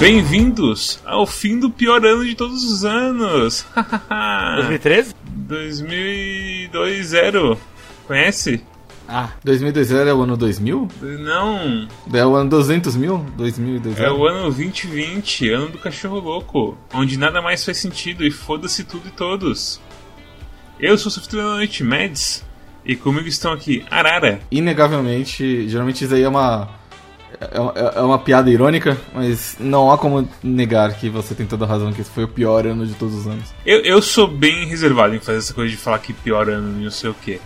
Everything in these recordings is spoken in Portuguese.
Bem-vindos ao fim do pior ano de todos os anos. 2013? 2020. Conhece? Ah, 2020 é o ano 2000? Não. É o ano 200 mil? 2020. É o ano 2020, ano do cachorro louco, onde nada mais faz sentido e foda-se tudo e todos. Eu sou o Sofitro da Noite, Mads, e comigo estão aqui Arara. Inegavelmente, geralmente isso aí é uma, é uma, é uma piada irônica, mas não há como negar que você tem toda a razão, que esse foi o pior ano de todos os anos. Eu, eu sou bem reservado em fazer essa coisa de falar que pior ano e não sei o que.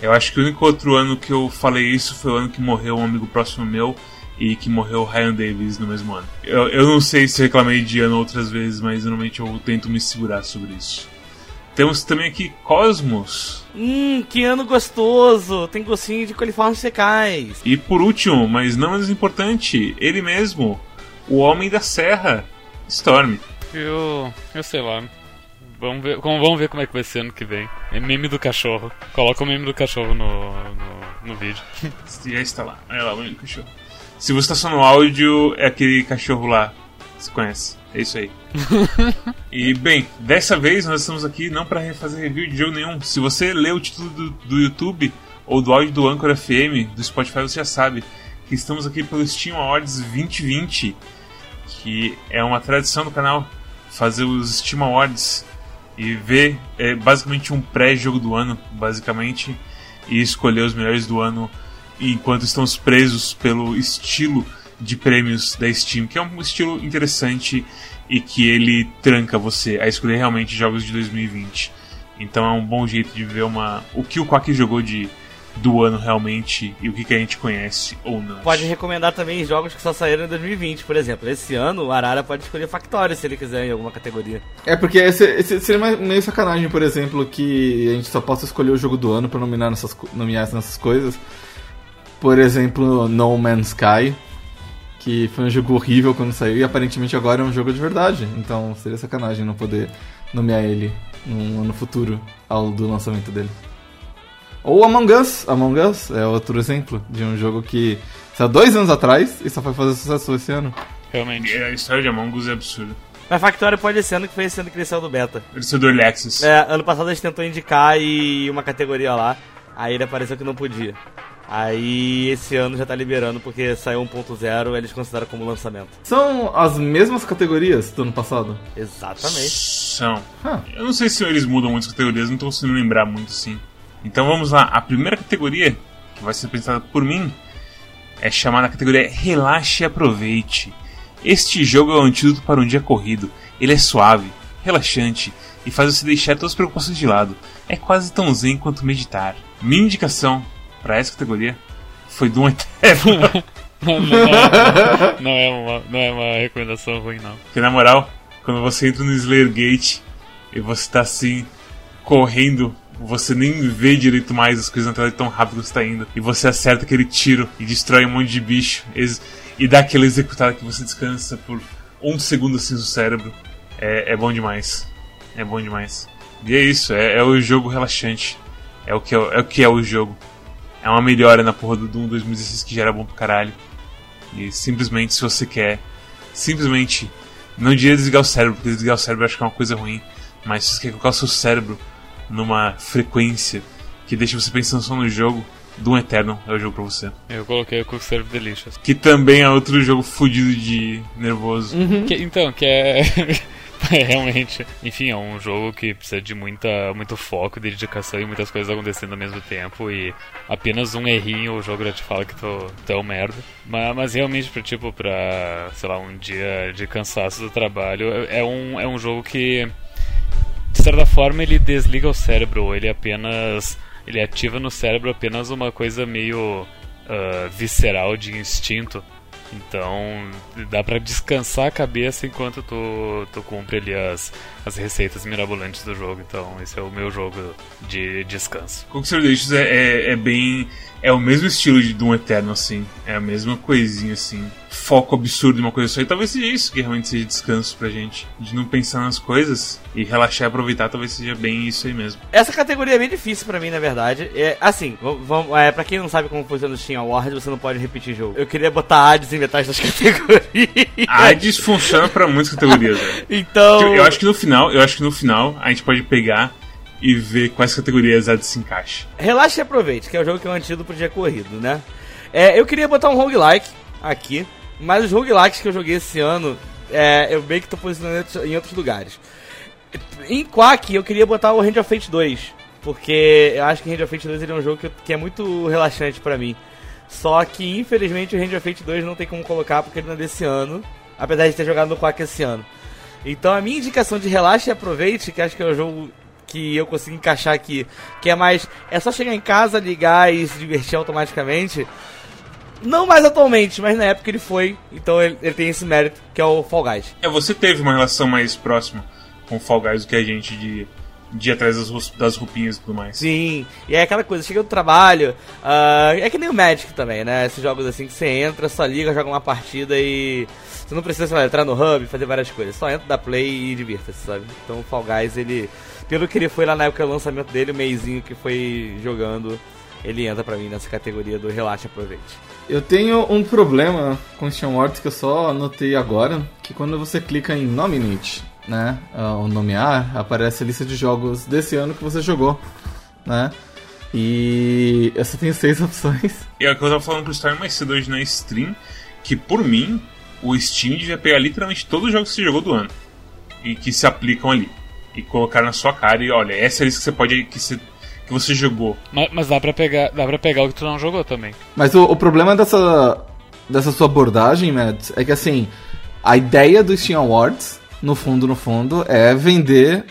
Eu acho que o único outro ano que eu falei isso foi o ano que morreu um amigo próximo meu e que morreu Ryan Davis no mesmo ano. Eu, eu não sei se reclamei de ano outras vezes, mas normalmente eu tento me segurar sobre isso. Temos também aqui Cosmos. Hum, que ano gostoso! Tem gostinho de coliformes fecais. E por último, mas não menos importante, ele mesmo, o Homem da Serra, Storm. Eu. eu sei lá. Vamos ver, como, vamos ver como é que vai ser ano que vem. É meme do cachorro. Coloca o meme do cachorro no, no, no vídeo. Já está lá. Olha lá o meme do cachorro. Se você está só no áudio, é aquele cachorro lá. Você conhece. É isso aí. e bem, dessa vez nós estamos aqui não para fazer review de jogo nenhum. Se você lê o título do, do YouTube ou do áudio do Anchor FM, do Spotify, você já sabe que estamos aqui pelo Steam Awards 2020, que é uma tradição do canal fazer os Steam Awards e ver é, basicamente um pré-jogo do ano, basicamente, e escolher os melhores do ano enquanto estamos presos pelo estilo de prêmios da Steam, que é um estilo interessante e que ele tranca você a escolher realmente jogos de 2020. Então é um bom jeito de ver uma o que o Quack jogou de do ano realmente e o que, que a gente conhece ou não. Pode recomendar também jogos que só saíram em 2020, por exemplo. Esse ano o Arara pode escolher Factorio se ele quiser em alguma categoria. É, porque esse, esse seria meio sacanagem, por exemplo, que a gente só possa escolher o jogo do ano pra nominar nessas, nomear nessas coisas. Por exemplo, No Man's Sky, que foi um jogo horrível quando saiu e aparentemente agora é um jogo de verdade. Então seria sacanagem não poder nomear ele no ano futuro ao do lançamento dele. Ou Among Us. Among Us é outro exemplo de um jogo que saiu dois anos atrás e só foi fazer sucesso esse ano. Realmente. A história de Among Us é absurda. Mas Factorio pode ser ano que foi esse ano que ele saiu do beta. Ele saiu do Early Access. É, ano passado a gente tentou indicar e uma categoria lá, aí ele apareceu que não podia. Aí esse ano já tá liberando porque saiu 1.0, eles consideram como lançamento. São as mesmas categorias do ano passado? Exatamente. São. Eu não sei se eles mudam muitas categorias, não tô conseguindo lembrar muito sim. Então vamos lá, a primeira categoria que vai ser apresentada por mim é chamada categoria Relaxe e Aproveite. Este jogo é o antídoto para um dia corrido. Ele é suave, relaxante e faz você deixar todas as preocupações de lado. É quase tão zen quanto meditar. Minha indicação para essa categoria foi Doom Eternal. não, não, é, não, é uma, não é uma recomendação ruim, não. Porque na moral, quando você entra no Slayer Gate e você tá assim, correndo, você nem vê direito mais as coisas na tela de tão rápido que você tá indo. E você acerta aquele tiro e destrói um monte de bicho. E dá aquela executada que você descansa por um segundo assim no cérebro. É, é bom demais. É bom demais. E é isso, é, é o jogo relaxante. É o, que é, é o que é o jogo. É uma melhora na porra do Doom 2016 que já era bom pro caralho. E simplesmente, se você quer, simplesmente, não diria desligar o cérebro, porque desligar o cérebro eu acho que é uma coisa ruim. Mas se você quer colocar o seu cérebro numa frequência que deixa você pensando só no jogo, Doom Eternal é o jogo pra você. Eu coloquei o Cook Serve Delicious. Que também é outro jogo fudido de nervoso. Uhum. Que, então, que é. É, realmente. Enfim, é um jogo que precisa de muita, muito foco, dedicação e muitas coisas acontecendo ao mesmo tempo. E apenas um errinho o jogo já te fala que tu, tu é um merda. Mas, mas realmente, pra, tipo, pra, sei lá, um dia de cansaço do trabalho, é um, é um jogo que, de certa forma, ele desliga o cérebro. Ele apenas. Ele ativa no cérebro apenas uma coisa meio uh, visceral de instinto. Então dá para descansar a cabeça enquanto tu, tu cumpre ali as, as receitas mirabolantes do jogo. Então esse é o meu jogo de descanso. Conquistador Delicious é, é, é, bem. é o mesmo estilo de Doom Eterno, assim. É a mesma coisinha, assim. Foco absurdo em uma coisa só. E talvez seja isso que realmente seja descanso pra gente. De não pensar nas coisas e relaxar e aproveitar, talvez seja bem isso aí mesmo. Essa categoria é bem difícil pra mim, na verdade. É, assim, vamos, é, pra quem não sabe como funciona o Steam Awards, você não pode repetir jogo. Eu queria botar Hades em metade das categorias. Hades funciona pra muitas categorias, velho. Então. Eu, eu acho que no final, eu acho que no final a gente pode pegar e ver quais categorias Hades se encaixa. Relaxa e aproveite, que é o jogo que é um antídoto pro dia corrido, né? É, eu queria botar um roguelike aqui, mas os roguelikes que eu joguei esse ano, é, eu meio que tô posicionando em outros lugares. Em Quack, eu queria botar o Hand of Fate 2, porque eu acho que Hand of Fate 2 ele é um jogo que, que é muito relaxante pra mim. Só que, infelizmente, o Hand of Fate 2 não tem como colocar porque ele não é desse ano, apesar de ter jogado no Quack esse ano. Então a minha indicação de relaxe e aproveite, que acho que é o jogo que eu consigo encaixar aqui, que é mais. É só chegar em casa, ligar e se divertir automaticamente. Não mais atualmente, mas na época ele foi. Então ele, ele tem esse mérito, que é o Fall Guys. É, você teve uma relação mais próxima com o Fall Guys do que a gente de, de ir atrás das, das roupinhas e tudo mais. Sim, e é aquela coisa, chega do trabalho, uh, é que nem o Magic também, né? Esses jogos assim que você entra, só liga, joga uma partida e você não precisa lá, entrar no hub, fazer várias coisas, só entra, dá play e divirta-se, sabe? Então o Fall Guys, ele pelo que ele foi lá na época do lançamento dele, o meizinho que foi jogando, ele entra pra mim nessa categoria do relaxa aproveite. Eu tenho um problema com Steam Wars que eu só anotei agora, que quando você clica em Nominate, né, ou nomear, aparece a lista de jogos desse ano que você jogou, né? E eu só tenho seis opções. E é o que eu tava falando pro Storm mais cedo hoje na stream, que por mim, o Steam devia pegar literalmente todos os jogos que você jogou do ano. E que se aplicam ali e colocar na sua cara e olha, essa é a lista que você pode. que você, que você jogou. Mas, mas, dá, pra pegar, dá pra pegar o que tu não jogou também. Mas o, o problema dessa, dessa sua abordagem, Mads, é que assim, a ideia do Steam Awards, no fundo, no fundo, é vender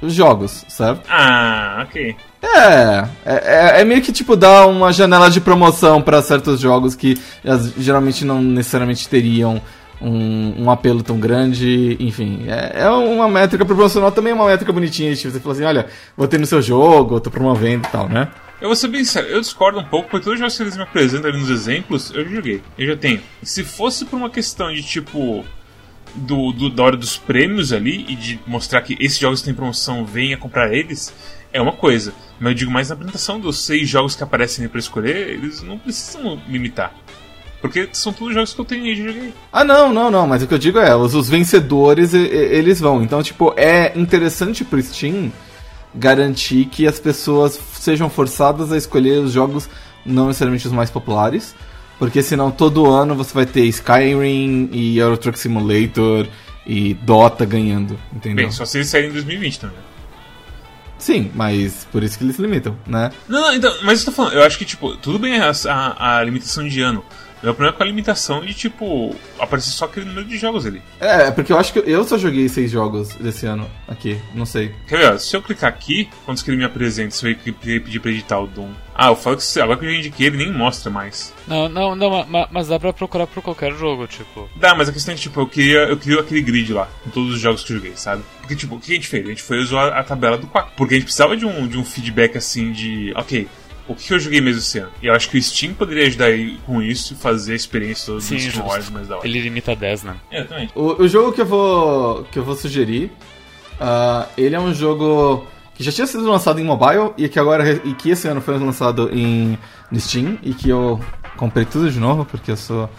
os jogos, certo? Ah, ok. É, é, é, meio que tipo dar uma janela de promoção para certos jogos que geralmente não necessariamente teriam um, um apelo tão grande, enfim, é, é uma métrica proporcional, também é uma métrica bonitinha, tipo, você fala assim, olha, vou ter no seu jogo, tô promovendo e tal, né? Eu vou ser bem sério, eu discordo um pouco, porque todos os jogos que eles me apresentam ali nos exemplos, eu já joguei, eu já tenho. Se fosse por uma questão de tipo. Do, do, da hora dos prêmios ali e de mostrar que esses jogos têm promoção, venha comprar eles, é uma coisa. Mas eu digo mais na apresentação dos seis jogos que aparecem pra escolher, eles não precisam limitar. Porque são todos jogos que eu tenho e joguei. Ah, não, não, não. Mas o que eu digo é, os, os vencedores, eles vão. Então, tipo, é interessante pro Steam garantir que as pessoas sejam forçadas a escolher os jogos não necessariamente os mais populares. Porque senão todo ano você vai ter Skyrim e Euro Truck Simulator e Dota ganhando, entendeu? Bem, só se eles saírem em 2020 também. Sim, mas por isso que eles limitam, né? Não, não, então, mas eu tô falando, eu acho que, tipo, tudo bem a, a, a limitação de ano. Meu problema é com a limitação de, tipo, aparecer só aquele número de jogos ali. É, porque eu acho que eu só joguei seis jogos desse ano aqui, não sei. Quer ver, se eu clicar aqui, quando ele me apresenta, se eu pedir pra editar o Doom. Ah, eu falo que agora que eu já indiquei, ele nem mostra mais. Não, não, não, mas, mas dá pra procurar por qualquer jogo, tipo. Dá, mas a questão é que, tipo, eu queria, eu queria aquele grid lá, com todos os jogos que eu joguei, sabe? Porque, tipo, o que a gente fez? A gente foi usar a, tabela do Quack. Porque a gente precisava de um, de um feedback assim de. Ok, o que eu joguei mesmo esse ano. E eu acho que o Steam poderia ajudar com isso e fazer a experiência do Sim, Steam Wars mais da hora. Ele limita a 10, né? É, também. O, o jogo que eu vou, que eu vou sugerir, uh, ele é um jogo que já tinha sido lançado em mobile e que agora e que esse ano foi lançado em no Steam e que eu comprei tudo de novo porque eu sou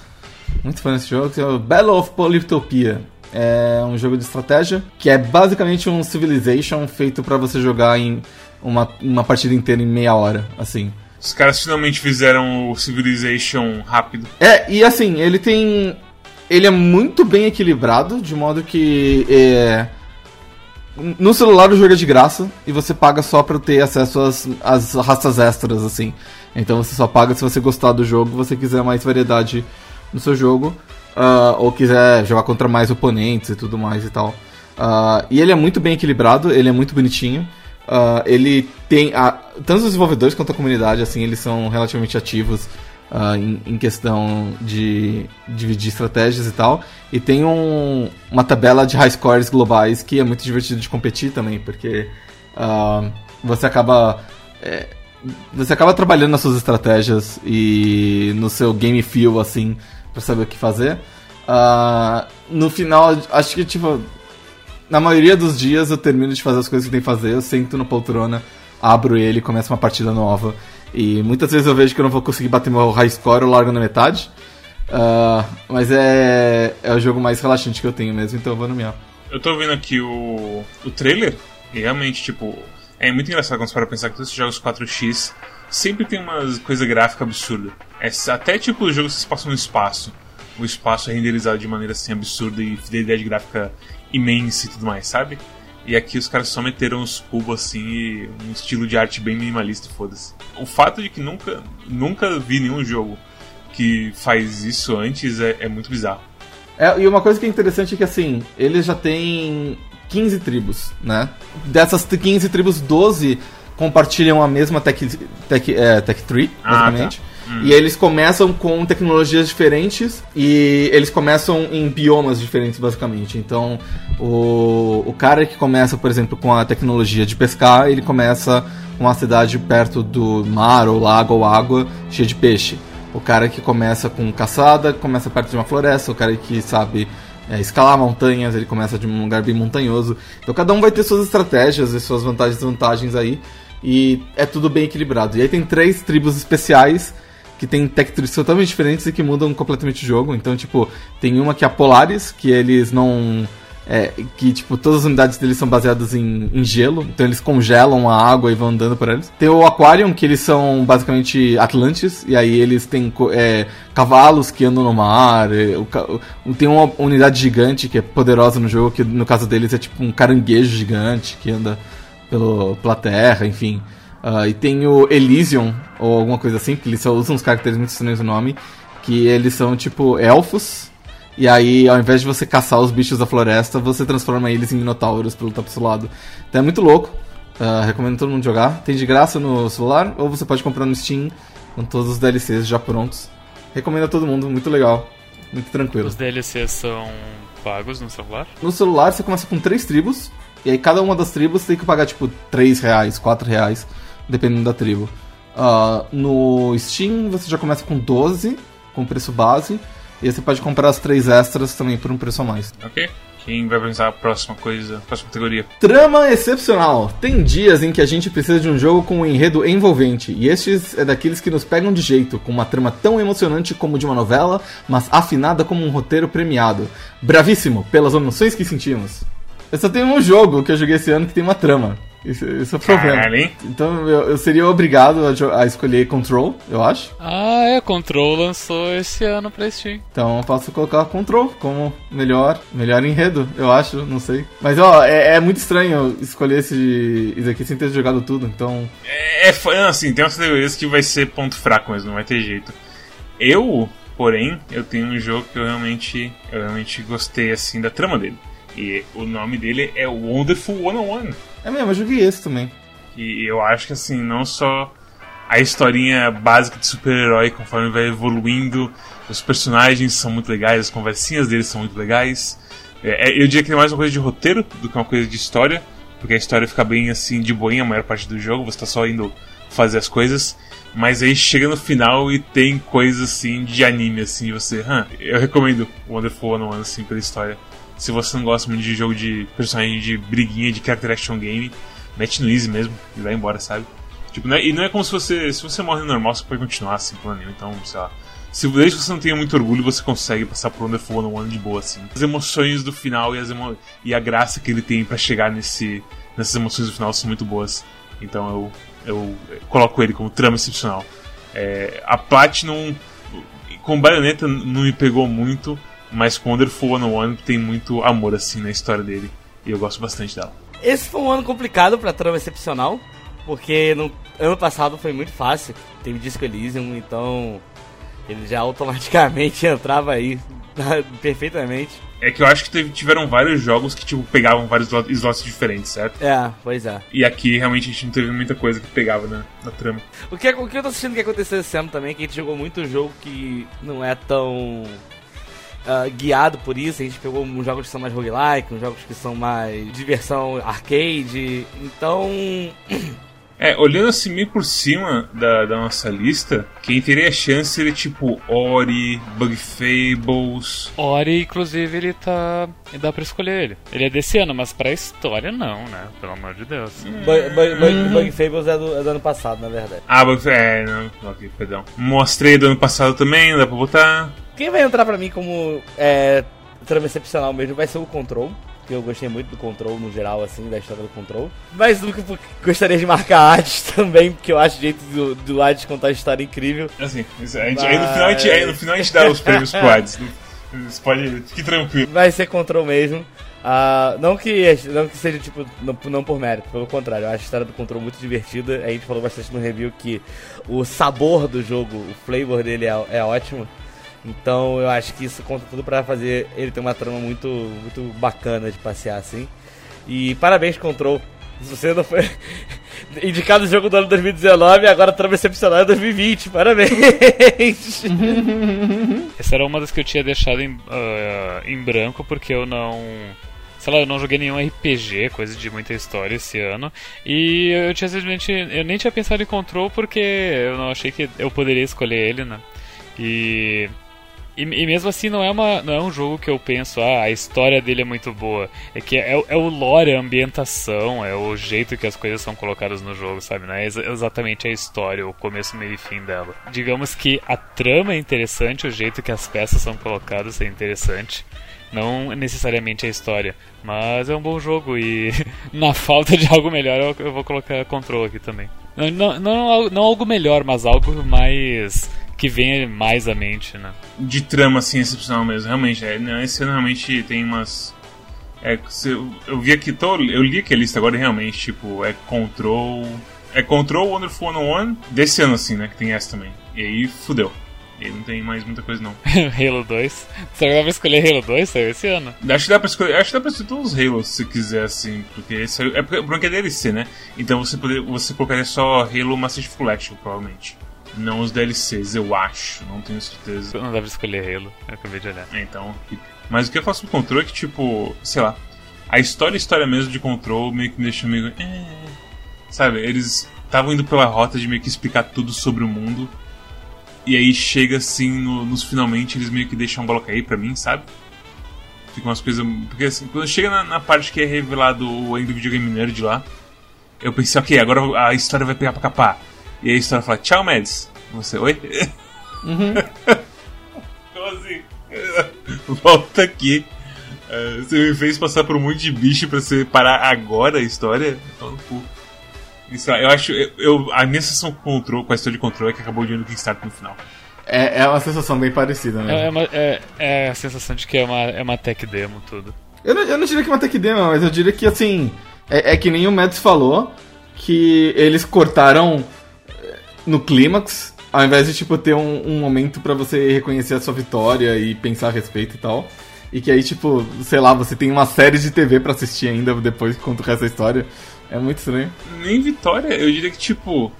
muito fã desse jogo, que é o Battle of Polytopia. É um jogo de estratégia que é basicamente um Civilization feito para você jogar em uma, uma partida inteira em meia hora, assim. Os caras finalmente fizeram o Civilization rápido. É, e assim, ele tem. Ele é muito bem equilibrado, de modo que. É, no celular o jogo é de graça e você paga só pra ter acesso às, às raças extras, assim. Então você só paga se você gostar do jogo, você quiser mais variedade no seu jogo, uh, ou quiser jogar contra mais oponentes e tudo mais e tal. Uh, e ele é muito bem equilibrado, ele é muito bonitinho. Uh, ele tem. A, tanto os desenvolvedores quanto a comunidade, assim, eles são relativamente ativos uh, em, em, questão de dividir estratégias e tal. E tem um, uma tabela de high scores globais que é muito divertido de competir também, porque uh, você acaba. É, você acaba trabalhando nas suas estratégias e no seu game feel, assim, pra saber o que fazer. Uh, no final, acho que, tipo, na maioria dos dias eu termino de fazer as coisas que tem que fazer, eu sento no poltrona, abro ele, começo uma partida nova. E muitas vezes eu vejo que eu não vou conseguir bater meu high score, eu largo na metade. Uh, mas é, é o jogo mais relaxante que eu tenho mesmo, então eu vou nomear. Eu tô vendo aqui o, o trailer e realmente, tipo, é muito engraçado quando você para pensar que todos esses jogos 4x sempre tem uma coisa gráfica absurda. É, até tipo os jogos se passam no espaço. O espaço é renderizado de maneira assim absurda e fidelidade gráfica imensa e tudo mais, sabe? E aqui os caras só meteram os cubos assim e um estilo de arte bem minimalista, foda-se. O fato de que nunca, nunca vi nenhum jogo que faz isso antes é, é muito bizarro. É, e uma coisa que é interessante é que assim, eles já têm 15 tribos, né? Dessas 15 tribos, 12 compartilham a mesma tech, tech, é, tech tree, basicamente. Ah, tá. Hum. E eles começam com tecnologias diferentes e eles começam em biomas diferentes, basicamente. Então, o, o cara que começa, por exemplo, com a tecnologia de pescar, ele começa com uma cidade perto do mar ou lago ou água cheia de peixe. O cara que começa com caçada começa perto de uma floresta. O cara que sabe é, escalar montanhas, ele começa de um lugar bem montanhoso. Então cada um vai ter suas estratégias e suas vantagens e desvantagens aí. E é tudo bem equilibrado. E aí tem três tribos especiais que tem trees totalmente diferentes e que mudam completamente o jogo. Então, tipo, tem uma que é a Polaris, que eles não. É, que, tipo, todas as unidades deles são baseadas em, em, gelo, então eles congelam a água e vão andando por eles. Tem o Aquarium, que eles são basicamente Atlantes, e aí eles têm é, cavalos que andam no mar. É, o, tem uma unidade gigante que é poderosa no jogo, que no caso deles é tipo um caranguejo gigante que anda pelo, pela terra, enfim. Uh, e tem o Elysium, ou alguma coisa assim, que eles só usam uns caracteres muito estranhos no nome, que eles são tipo elfos, e aí ao invés de você caçar os bichos da floresta, você transforma eles em minotauros pelo lutar pro lado. Então é muito louco, uh, recomendo todo mundo jogar. Tem de graça no celular, ou você pode comprar no Steam, com todos os DLCs já prontos. Recomendo a todo mundo, muito legal, muito tranquilo. Os DLCs são pagos no celular? No celular você começa com três tribos, e aí cada uma das tribos tem que pagar tipo 3 reais, 4 reais dependendo da tribo. Uh, no Steam você já começa com 12, com preço base, e você pode comprar as três extras também por um preço a mais. Ok. Quem vai pensar a próxima coisa, a próxima categoria? Trama excepcional. Tem dias em que a gente precisa de um jogo com um enredo envolvente, e estes é daqueles que nos pegam de jeito, com uma trama tão emocionante como de uma novela, mas afinada como um roteiro premiado. Bravíssimo pelas emoções que sentimos. Eu só tenho um jogo que eu joguei esse ano que tem uma trama. Isso, isso é o problema. Caralho, então eu, eu, seria obrigado a, a, escolher Control, eu acho. Ah, é, Control lançou esse ano pra Steam. Então eu posso colocar Control como melhor, melhor enredo, eu acho, não sei. Mas ó, é, é muito estranho escolher esse, esse aqui sem ter jogado tudo, então. É, é assim, tem umas teorias que vai ser ponto fraco, mas não vai ter jeito. Eu, porém, eu tenho um jogo que eu realmente, eu realmente gostei assim da trama dele. E o nome dele é Wonderful 101. É mesmo, eu joguei esse também. E eu acho que assim, não só a historinha básica de super-herói, conforme vai evoluindo, os personagens são muito legais, as conversinhas deles são muito legais. É, é eu diria que é mais uma coisa de roteiro do que uma coisa de história, porque a história fica bem assim de boinha a maior parte do jogo, você tá só indo fazer as coisas. Mas aí chega no final e tem coisas assim de anime, assim, você. Huh, eu recomendo Wonderful 101 assim pela história. Se você não gosta muito de jogo de personagem de briguinha, de character action game, mete no easy mesmo e vai embora, sabe? Tipo, é, e não é como se você. Se você morre normal, você pode continuar assim, plano Então, sei lá. Se, desde que você não tenha muito orgulho, você consegue passar por Wonderful no ano de boa, assim. As emoções do final e, as emo e a graça que ele tem para chegar nesse, nessas emoções do final são muito boas. Então eu, eu coloco ele como trama excepcional. É, a Platinum com Bayonetta não me pegou muito, mas com Wonderful 101 tem muito amor assim na história dele. E eu gosto bastante dela. Esse foi um ano complicado pra trama excepcional, porque no ano passado foi muito fácil. Teve Disco Elysium, então ele já automaticamente entrava aí perfeitamente. É que eu acho que teve, tiveram vários jogos que tipo, pegavam vários slots diferentes, certo? É, pois é. E aqui realmente a gente não teve muita coisa que pegava na, na trama. O que, o que eu tô assistindo que aconteceu esse ano também é que a gente jogou muito jogo que não é tão uh, guiado por isso. A gente pegou uns jogos que são mais roguelike, uns jogos que são mais diversão arcade. Então. É, olhando assim meio por cima da, da nossa lista, quem teria chance seria tipo Ori, Bug Fables. Ori, inclusive, ele tá. Dá pra escolher ele. Ele é desse ano, mas pra história não, né? Pelo amor de Deus. Bug, Bug- Bug- Bug Fables é do, é do ano passado, na verdade. Ah, Bug É, não, ok, perdão. Mostrei do ano passado também, dá pra botar. Quem vai entrar pra mim como é, trama excepcional mesmo vai ser o Control. Que eu gostei muito do Control no geral, assim, da história do Control. Mas eu gostaria de marcar Hades também, porque eu acho o jeito do, do Hades contar a história incrível. Assim, isso, a gente, aí, no final, a gente, aí no final a gente dá os prêmios pro Hades. Você pode. Fique tranquilo. Vai ser Control mesmo. Ah, não, que, não que seja, tipo, não, não por mérito, pelo contrário, eu acho a história do Control muito divertida. A gente falou bastante no review que o sabor do jogo, o flavor dele é, é ótimo. Então eu acho que isso conta tudo pra fazer ele ter uma trama muito, muito bacana de passear assim. E parabéns, Control. Se você não foi indicado o jogo do ano 2019, agora trama excepcional é 2020. Parabéns! Essa era uma das que eu tinha deixado em, ah, em branco porque eu não. Sei lá, eu não joguei nenhum RPG, coisa de muita história esse ano. E eu tinha simplesmente. Eu nem tinha pensado em Control porque eu não achei que eu poderia escolher ele, né? E. E, e mesmo assim não é, uma, não é um jogo que eu penso, ah, a história dele é muito boa. É que é, é o lore, a ambientação, é o jeito que as coisas são colocadas no jogo, sabe? Não é exa- exatamente a história, o começo, meio e fim dela. Digamos que a trama é interessante, o jeito que as peças são colocadas é interessante. Não necessariamente a história, mas é um bom jogo e na falta de algo melhor eu, vou colocar Control aqui também. Não, não, não, não algo melhor, mas algo mais que venha mais à mente, né? De trama, assim, excepcional mesmo. Realmente, é, né, esse ano realmente tem umas. É, eu, vi aqui, tô, eu li aqui a lista agora e realmente, tipo, é Control. É Control Wonderful 101 desse ano, assim, né? Que tem essa também. E aí fudeu. E aí não tem mais muita coisa, não. Halo 2. Será que dá pra escolher Halo 2? Saiu esse ano. Acho que dá pra escolher. Acho que dá pra escolher todos os Halos se quiser, assim. Porque esse é, é porque, porque é DLC, né? Então você, poder, você colocaria só Halo Master Chief Collection, provavelmente. Não os DLCs, eu acho. Não tenho certeza. Não dá pra escolher Halo. Eu acabei de olhar. É, então. Mas o que eu faço com Control é que, tipo, sei lá. A história, a história mesmo de Control meio que me deixa meio. É, sabe, eles estavam indo pela rota de meio que explicar tudo sobre o mundo. E aí chega assim, no- nos finalmente, eles meio que deixam a bola cair pra mim, sabe? Fica umas coisas. Porque assim, quando chega na, na parte que é revelado o end do videogame nerd lá, eu pensei, ok, agora a história vai pegar pra capar. E aí a história fala, tchau, Mads. Você, oi? Então assim, volta aqui. É, você me fez passar por um monte de bicho pra você parar agora a história? Então, no cu. Isso, eu acho. Eu, eu- a minha sensação com control, com a história de controle é que acabou de ir no Kickstarter no final. É, é uma sensação bem parecida, né? É, é, uma- é- é a sensação de que é uma, é uma tech demo tudo. Eu, não, eu não diria que é uma tech demo, mas eu diria que assim. É, é que nem o Mads falou, que eles cortaram no clímax, ao invés de tipo ter um, um momento pra você reconhecer a sua vitória e pensar a respeito e tal. E que aí, tipo, sei lá, você tem uma série de TV pra assistir ainda depois que conta o resto da história. É muito estranho. Nem vitória, eu diria que tipo.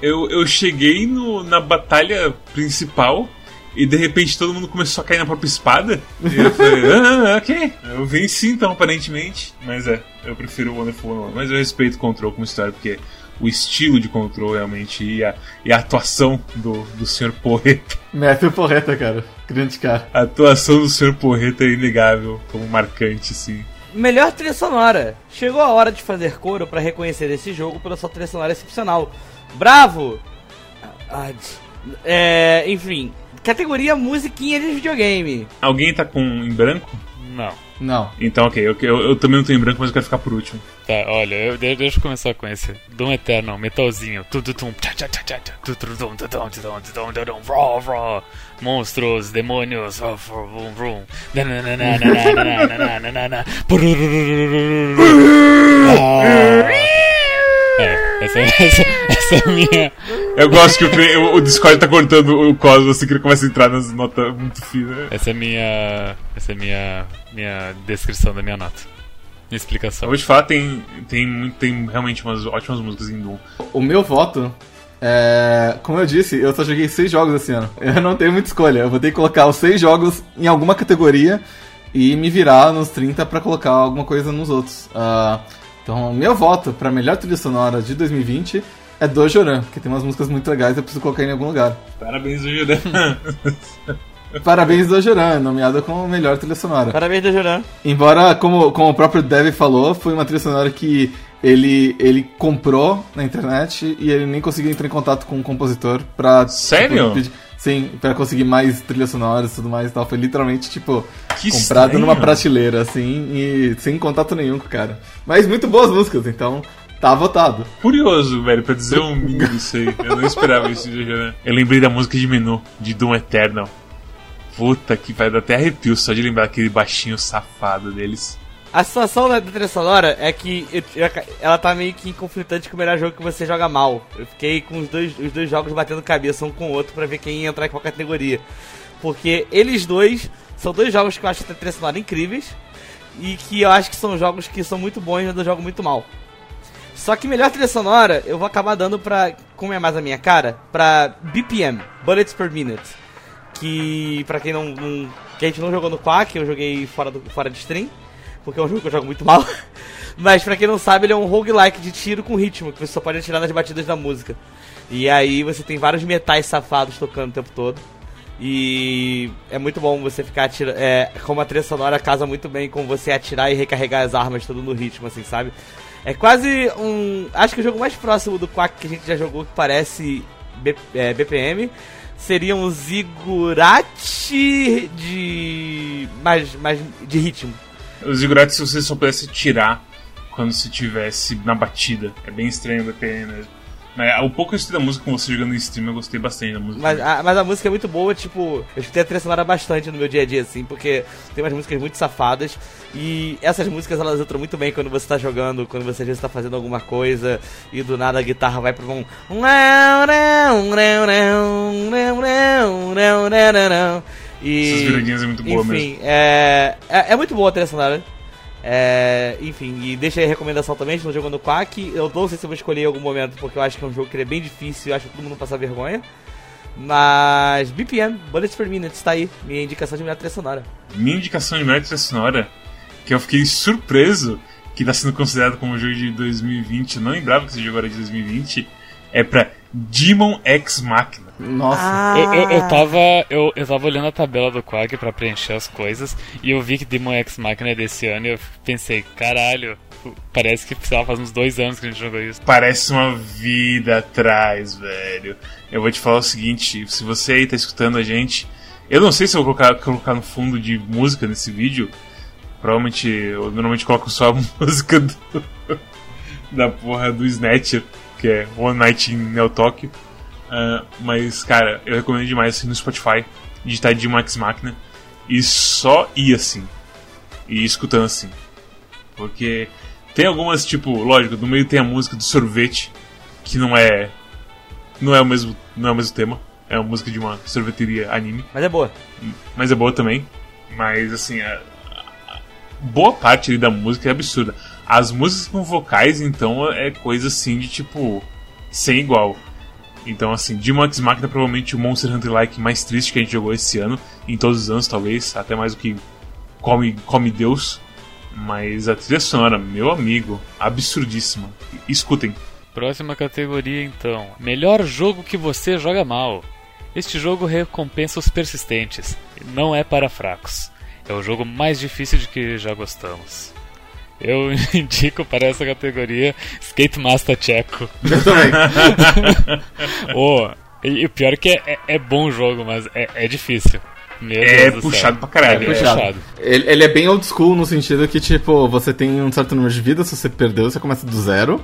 Eu, eu cheguei no, na batalha principal e de repente todo mundo começou a cair na própria espada. E eu falei, ah, ok. Eu venci então, aparentemente. Mas é, eu prefiro o Wonderful 101. Mas eu respeito o Control como história, porque o estilo de Control realmente e a, e a atuação do, do Sr. Porreta. Matthew Porreta, cara. Grande cara. A atuação do Sr. Porreta é inegável, como marcante, assim. Melhor trilha sonora. Chegou a hora de fazer coro pra reconhecer esse jogo pela sua trilha sonora excepcional. Bravo! Ah, é, enfim, categoria musiquinha de videogame. Alguém tá com em branco? Não. Não. Então, ok, eu, eu, eu também não em branco, mas eu quero ficar por último. Tá, olha, eu, de- deixa eu começar com esse. Doom Eternal, metalzinho. Monstros, demônios, vrum, vrum. Ah. É, essa, essa, essa é a minha. Eu gosto que o, o, Discord tá cortando o Cosmos assim que ele começa a entrar nas notas muito finas. Essa é minha. Essa é minha. Minha descrição da minha nota. Minha Eu explicação. vou te falar, tem, tem, tem realmente umas ótimas músicas em Doom. O meu voto é. Como eu disse, eu só joguei seis jogos esse ano. Eu não tenho muita escolha. Eu vou ter que colocar os seis jogos em alguma categoria e me virar nos 30 pra colocar alguma coisa nos outros. Ah, Então, meu voto pra melhor trilha sonora de 2020 é do Joran, porque tem umas músicas muito legais eu preciso colocar em algum lugar. Parabéns, Juran. Parabéns do Joran, nomeada como melhor trilha sonora. Parabéns, Dejoran. Embora, como, como o próprio Dev falou, foi uma trilha sonora que ele, ele comprou na internet e ele nem conseguiu entrar em contato com o compositor pra. Sério? tipo, pedir- sim, pra conseguir mais trilhas sonoras e tudo mais e tal. Foi literalmente, tipo, Que comprado estranho. numa prateleira, assim, e sem contato nenhum com o cara. Mas muito boas músicas, então tá votado. Curioso, velho, pra dizer um mínimo isso aí. Eu não esperava isso de Juran. Eu lembrei da música de menu, de Doom Eternal. Puta que vai dar até arrepio só de lembrar aquele baixinho safado deles. A situação da trilha sonora é que eu- eu- ela tá meio que conflitante com o melhor jogo que você joga mal. Eu fiquei com os dois, os dois jogos batendo cabeça um com o outro pra ver quem ia entrar em qual categoria. Porque eles dois são dois jogos que eu acho tem trilha sonora incríveis e que eu acho que são jogos que são muito bons, mas eu jogo muito mal. Só que melhor trilha sonora eu vou acabar dando pra, como é mais a minha cara, pra BPM, Bullets Per Minute. Que pra quem não, não que a gente não jogou no Quack, eu joguei fora, do, fora de stream, porque é um jogo que eu jogo muito mal. Mas pra quem não sabe, ele é um roguelike de tiro com ritmo, que você só pode atirar nas batidas da música. E aí você tem vários metais safados tocando o tempo todo. E é muito bom você ficar atirando. É, como a trilha sonora casa muito bem com você atirar e recarregar as armas tudo no ritmo, assim, sabe? É quase um. Acho que o jogo mais próximo do Quack que a gente já jogou que parece B- é, BPM seria um Ziggurat de. mais, mais de ritmo. Os zigurates se você só pudesse tirar quando se tivesse na batida. É bem estranho o BPM mesmo. Mas o pouco que eu escutei da música com você jogando em stream, eu gostei bastante da música. Mas a, mas a música é muito boa, tipo, eu escutei a trilha sonora bastante no meu dia a dia, assim, porque tem umas músicas muito safadas. E essas músicas elas entram muito bem quando você tá jogando, quando você às vezes tá fazendo alguma coisa e do nada a guitarra vai pra um. E, Essas viradinhas é muito boa enfim, mesmo. É, é, é muito boa a trilha sonora. É, enfim, e deixa aí a recomendação também, jogou no Quack. Eu não sei se vou escolher em algum momento, porque eu acho que é um jogo que é bem difícil e acho que todo mundo passa vergonha. Mas BPM, Bullets per Minute, está aí, minha indicação de melhor trilha sonora. Minha indicação de melhor trilha sonora, que eu fiquei surpreso que está sendo considerado como jogo de 2020, eu não lembrava que esse jogo era de 2020, é pra Demon X Machina. Nossa. Eu, eu, eu tava. Eu, eu tava olhando a tabela do Quack pra preencher as coisas e eu vi que Demon X Machina é desse ano e eu pensei, caralho, parece que lá, faz uns dois anos que a gente jogou isso. Parece uma vida atrás, velho. Eu vou te falar o seguinte, se você aí tá escutando a gente, eu não sei se eu vou colocar, colocar no fundo de música nesse vídeo. Provavelmente, eu normalmente coloco só a música do, da porra do Snatcher, que é One Night in Neo Tokyo. Ah, mas, cara, eu recomendo demais assim no Spotify, digitar de Max Máquina e só ir assim. E ir escutando assim. Porque tem algumas, tipo, lógico, no meio tem a música do sorvete, que não é. Não é o mesmo, não é o mesmo tema. É uma música de uma sorveteria anime. Mas é boa. Mas é boa também. Mas assim, a, a- boa parte ali da música é absurda. As músicas com vocais, então, é coisa assim de tipo. sem igual. Então, assim, Demon X Machina provavelmente o Monster Hunter Like mais triste que a gente jogou esse ano, em todos os anos, talvez, até mais do que Come, Come Deus. Mas a trilha sonora, meu amigo, absurdíssima. Escutem. Próxima categoria então. Melhor jogo que você joga mal. Este jogo recompensa os persistentes. Não é para fracos. É o jogo mais difícil de que já gostamos. Eu indico para essa categoria Skate Master Checo. Eu também. Oh, e o pior é que é, é, é bom o jogo, mas é, é difícil. Meu É Deus puxado pra caralho. É puxado. Ele, ele é bem old school no sentido que, tipo, você tem um certo número de vidas, se você perdeu, você começa do zero.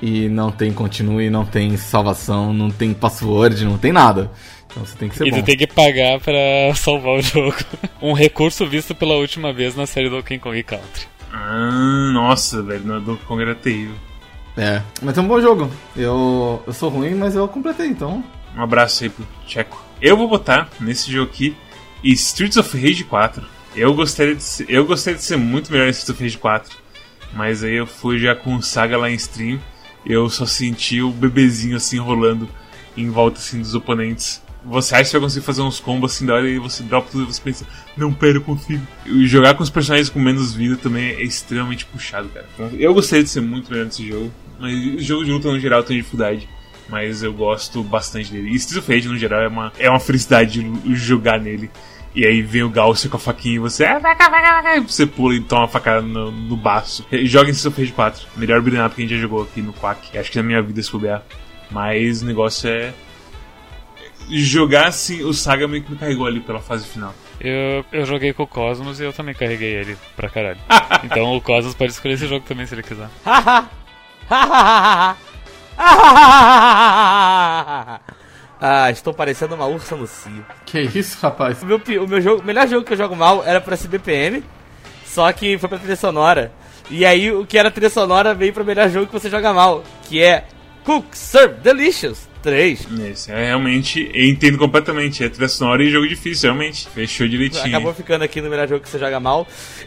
E não tem continue, não tem salvação, não tem password, não tem nada. Então você tem que ser E bom. tu tem que pagar pra salvar o jogo. Um recurso visto pela última vez na série do King Kong Country. Ah, nossa, velho, no Donkey Kong era terrível. É, mas é um bom jogo. Eu, eu sou ruim, mas eu completei, então. Um abraço aí pro Checo. Eu vou botar nesse jogo aqui Streets of Rage 4. Eu gostaria de ser, eu gostaria de ser muito melhor em Streets of Rage 4. Mas aí eu fui já com Saga lá em stream. Eu só senti o bebezinho assim rolando em volta assim dos oponentes. Você acha que vai conseguir fazer uns combos assim da hora e você dropa tudo e você pensa, não, pera, eu consigo. E jogar com os personagens com menos vida também é extremamente puxado, cara. Eu gostaria de ser muito melhor nesse jogo, mas o jogo de luta no geral tem dificuldade. Mas eu gosto bastante dele. E Streets of Rage no geral é uma, é uma felicidade jogar nele. E aí vem o Gauss com a faquinha e você. Você pula e toma uma facada no, no baço. Joga em Streets of Rage 4. Melhor up que a gente já jogou aqui no Quack. Acho que na minha vida se puder. Mas o negócio é. Jogar assim, o Saga meio que me carregou ali pela fase final. Eu, eu joguei com o Cosmos e eu também carreguei ele pra caralho. então o Cosmos pode escolher esse jogo também se ele quiser. ah, estou parecendo uma ursa no cio. Que isso, rapaz? O meu, o meu jogo, o melhor jogo que eu jogo mal era pra SBPM, só que foi pra trilha sonora. E aí o que era trilha sonora veio pro melhor jogo que você joga mal, que é Cook Serve Delicious 3. Esse é realmente. Entendo completamente. É trilha sonora e jogo difícil, realmente. Fechou direitinho. Acabou ficando aqui no melhor jogo que você joga mal.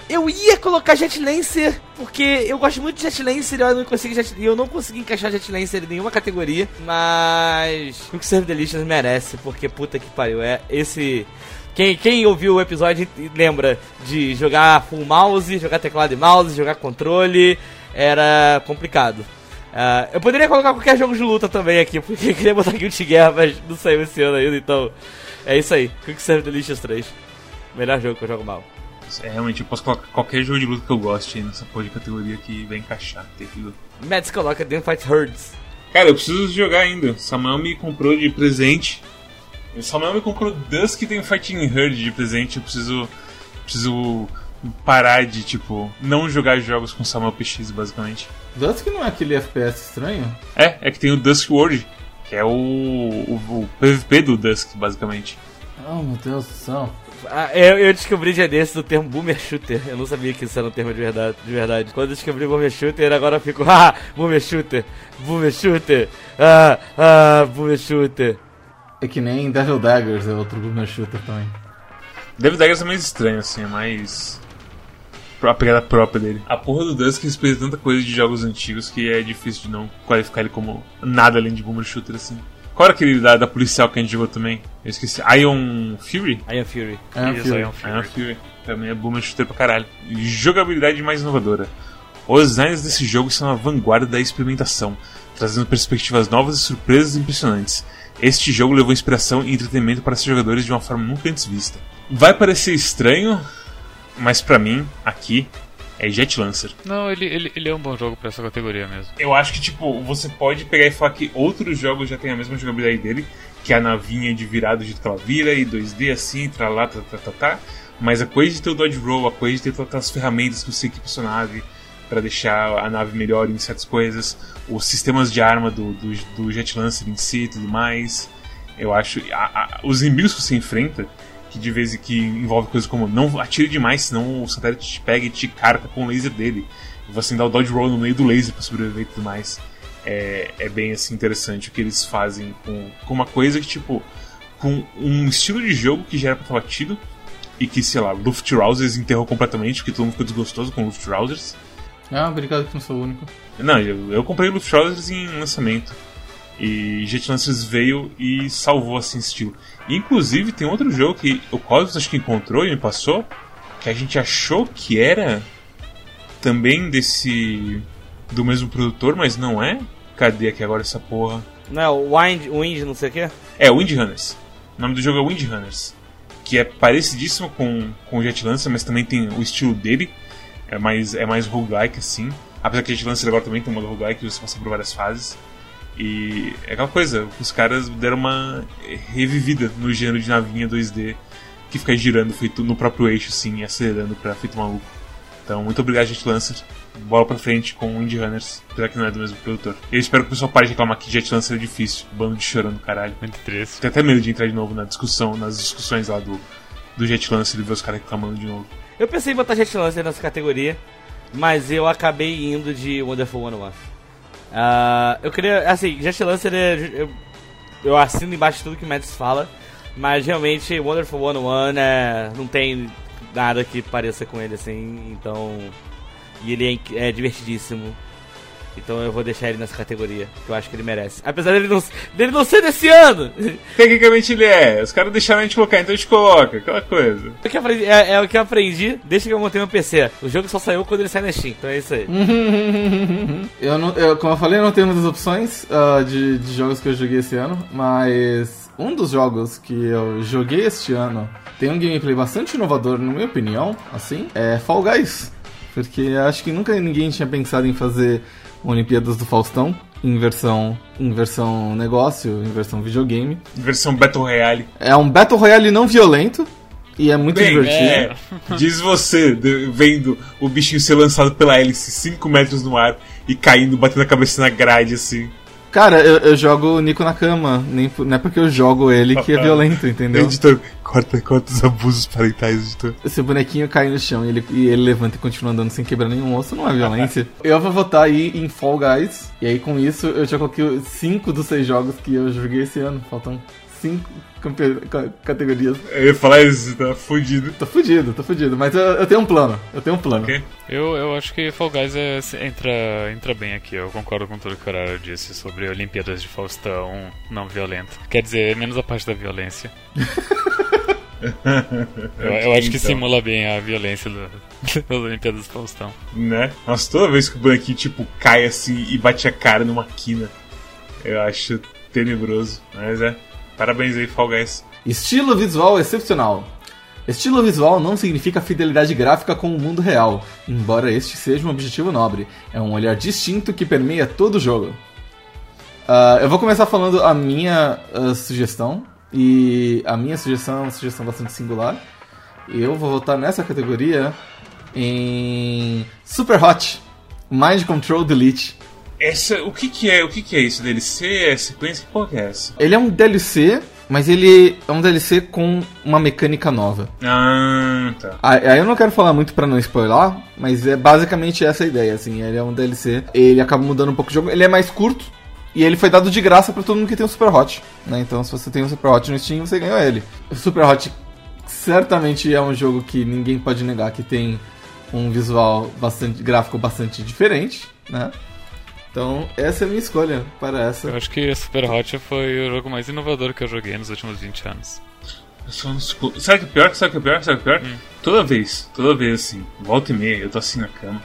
Eu ia colocar Jet Lancer, porque eu gosto muito de Jet Lancer e eu não consegui, Jet- eu não consegui encaixar Jet Lancer em nenhuma categoria. Mas Quick Serve Delicious merece, porque puta que pariu. É esse. Quem, quem ouviu o episódio lembra de jogar full mouse, jogar teclado e mouse, jogar controle. Era complicado. Ah, eu poderia colocar qualquer jogo de luta também aqui, porque eu queria botar Guilty Gear, mas não saiu esse ano ainda, então. É isso aí. Quick Serve Delicious 3. Melhor jogo que eu jogo mal. É, realmente, eu posso colocar qualquer jogo de luta que eu goste aí nessa porra de categoria que vai encaixar. Terrível. Mads coloca The Fight Herds. Cara, eu preciso jogar ainda. Samuel me comprou de presente. Samuel me comprou Dusk tem Fighting Herd de presente. Eu preciso. Preciso parar de, tipo, não jogar jogos com Samuel PX, basicamente. Dusk não é aquele FPS estranho? É, é que tem o Dusk World, que é o, o, o PVP do Dusk, basicamente. Oh, meu Deus do céu. Ah, eu, eu descobri dia desses o termo Boomer Shooter. Eu não sabia que isso era um termo de verdade. De verdade. Quando eu descobri Boomer Shooter, agora eu fico, ah, Boomer Shooter, Boomer Shooter, ah, ah, Boomer Shooter. É que nem Devil Daggers, é outro boomer shooter também. Devil Daggers é mais estranho, assim, é mais. A pegada própria dele. A porra do Dusk respeita tanta coisa de jogos antigos que é difícil de não qualificar ele como nada além de boomer shooter, assim. Qual era aquele da, da policial que a gente jogou também? Eu esqueci. Ion Fury? Iron Fury. Aí é um filme. Ion Fury. Também é boomer shooter pra caralho. Jogabilidade mais inovadora. Os designers desse jogo estão na vanguarda da experimentação, trazendo perspectivas novas e surpresas impressionantes. Este jogo levou inspiração e entretenimento para seus jogadores de uma forma nunca antes vista. Vai parecer estranho, mas pra mim, aqui, é Jet Lancer. Não, ele, ele, ele é um bom jogo pra essa categoria mesmo. Eu acho que, tipo, você pode pegar e falar que outros jogos já têm a mesma jogabilidade dele, que é a navinha de virada do jeito que ela vira, e 2D assim, tra lá, tá, tá, tá, tá. Mas a coisa de ter o dodge roll, a coisa de ter todas as ferramentas que você equipa sua nave para deixar a nave melhor em certas coisas, os sistemas de arma do, do, do Jet Lancer em si e tudo mais. Eu acho. a- a- os inimigos que você enfrenta, que de vez em que envolve coisas como não atire demais, senão o satélite te pega e te carca com o laser dele. E você dá o dodge roll no meio do laser para sobreviver e tudo mais. É, é bem assim interessante o que eles fazem com, com uma coisa que, tipo, com um estilo de jogo que já era pra estar batido e que, sei lá, Luftrausers enterrou completamente, porque todo mundo ficou desgostoso com Luftrausers. Ah, obrigado que não sou o único. Não, eu, eu comprei Luftrausers em lançamento. E Jet Lancers veio e salvou assim esse estilo. Inclusive tem outro jogo que o Cosmos acho que encontrou e me passou, que a gente achou que era também desse do mesmo produtor, mas não é. Cadê aqui agora essa porra? Não é o Wind, Wind não sei o quê? É, Wind Runners. O nome do jogo é Wind Runners. Que é parecidíssimo com, com o Jet Lancer, mas também tem o estilo dele. É mais, é mais roguelike assim. Apesar que o Jet Lancer agora também tem um modo roguelike, você passa por várias fases. E é aquela coisa, os caras deram uma revivida no gênero de navinha 2D que fica girando feito no próprio eixo, assim, e acelerando pra feito maluco. Então, muito obrigado, Jet Lancer. Bola pra frente com o Indie Runners, apesar que não é do mesmo produtor. Eu espero que o pessoal pare de reclamar que Jet Lancer é difícil. Bando de chorando, caralho. Muito triste. Tenho até medo de entrar de novo na discussão, nas discussões lá do, do Jet Lancer e ver os caras reclamando de novo. Eu pensei em botar Jet Lancer nessa categoria, mas eu acabei indo de Wonderful 101. Ah, eu queria, assim, Jet Lancer é, eu, eu assino embaixo de tudo que o Mads fala, mas realmente Wonderful 101 é, não tem nada que pareça com ele assim, então. E ele é, é divertidíssimo. Então eu vou deixar ele nessa categoria, que eu acho que ele merece. Apesar dele não, dele não ser desse ano! Tecnicamente ele é. Os caras deixaram a gente colocar, então a gente coloca. Aquela coisa. O que eu aprendi- é, é o que eu aprendi desde que eu montei meu PC. O jogo só saiu quando ele sai na Steam, então é isso aí. Eu não, eu, como eu falei, eu não tenho muitas opções ah, de, de jogos que eu joguei esse ano, mas um dos jogos que eu joguei este ano tem um gameplay bastante inovador, na minha opinião, assim, é Fall Guys. Porque eu acho que nunca ninguém tinha pensado em fazer Olimpíadas do Faustão em versão, em versão negócio, em versão videogame. Versão Battle Royale. É um Battle Royale não violento e é muito Bem, divertido. é, diz você, vendo o bichinho ser lançado pela hélice 5 metros no ar e caindo, batendo a cabeça na grade, assim. Cara, eu, eu jogo o Nico na cama, nem, não é porque eu jogo ele que é violento, entendeu? Editor, corta, corta os abusos parentais, editor. Se o bonequinho cai no chão e ele, e ele levanta e continua andando sem quebrar nenhum osso, não é violência. eu vou votar aí em Fall Guys. E aí com isso eu já coloquei 5 dos 6 jogos que eu joguei esse ano. Faltam 5 categorias. Eu ia falar isso, tá fudido. Tô fudido, tô fudido. Mas eu, eu tenho um plano. Eu tenho um plano. Ok? Eu, eu acho que Fall Guys é- entra, entra bem aqui. Eu concordo com tudo que o Carara disse sobre Olimpíadas de Faustão não violento. Quer dizer, menos a parte da violência. Eu, eu acho que Então. simula bem a violência do, das Olimpíadas de Faustão. Né? Nossa, toda vez que o bonequinho, tipo, cai assim e bate a cara numa quina, eu acho tenebroso. Mas é, parabéns aí, Fall Guys. Estilo visual excepcional. Estilo visual não significa fidelidade gráfica com o mundo real, embora este seja um objetivo nobre. É um olhar distinto que permeia todo o jogo. Ah, eu vou começar falando a minha ah, sugestão, e a minha sugestão é uma sugestão bastante singular. Eu vou votar nessa categoria em Super Hot Mind Control Delete. Essa, o que que é, o que que é isso? DLC? É sequência? Porra que é essa? Ele é um DLC, mas ele é um DLC com uma mecânica nova. Ah, tá. Ah, Aí eu não quero falar muito pra não spoiler, mas é basicamente essa a ideia, assim, ele é um DLC, ele acaba mudando um pouco o jogo, ele é mais curto, e ele foi dado de graça pra todo mundo que tem o Super Hot, né, então se você tem o Super Hot no Steam, você ganhou ele. O Super Hot certamente é um jogo que ninguém pode negar que tem um visual bastante, gráfico bastante diferente, né, então essa é a minha escolha para essa. Eu acho que Super Hot foi o jogo mais inovador que eu joguei nos últimos 20 anos. Eu só não escuto. Sabe o que é pior? Sabe que é pior? Sabe que é pior? Toda vez, toda vez assim, volta e meia, eu tô assim na cama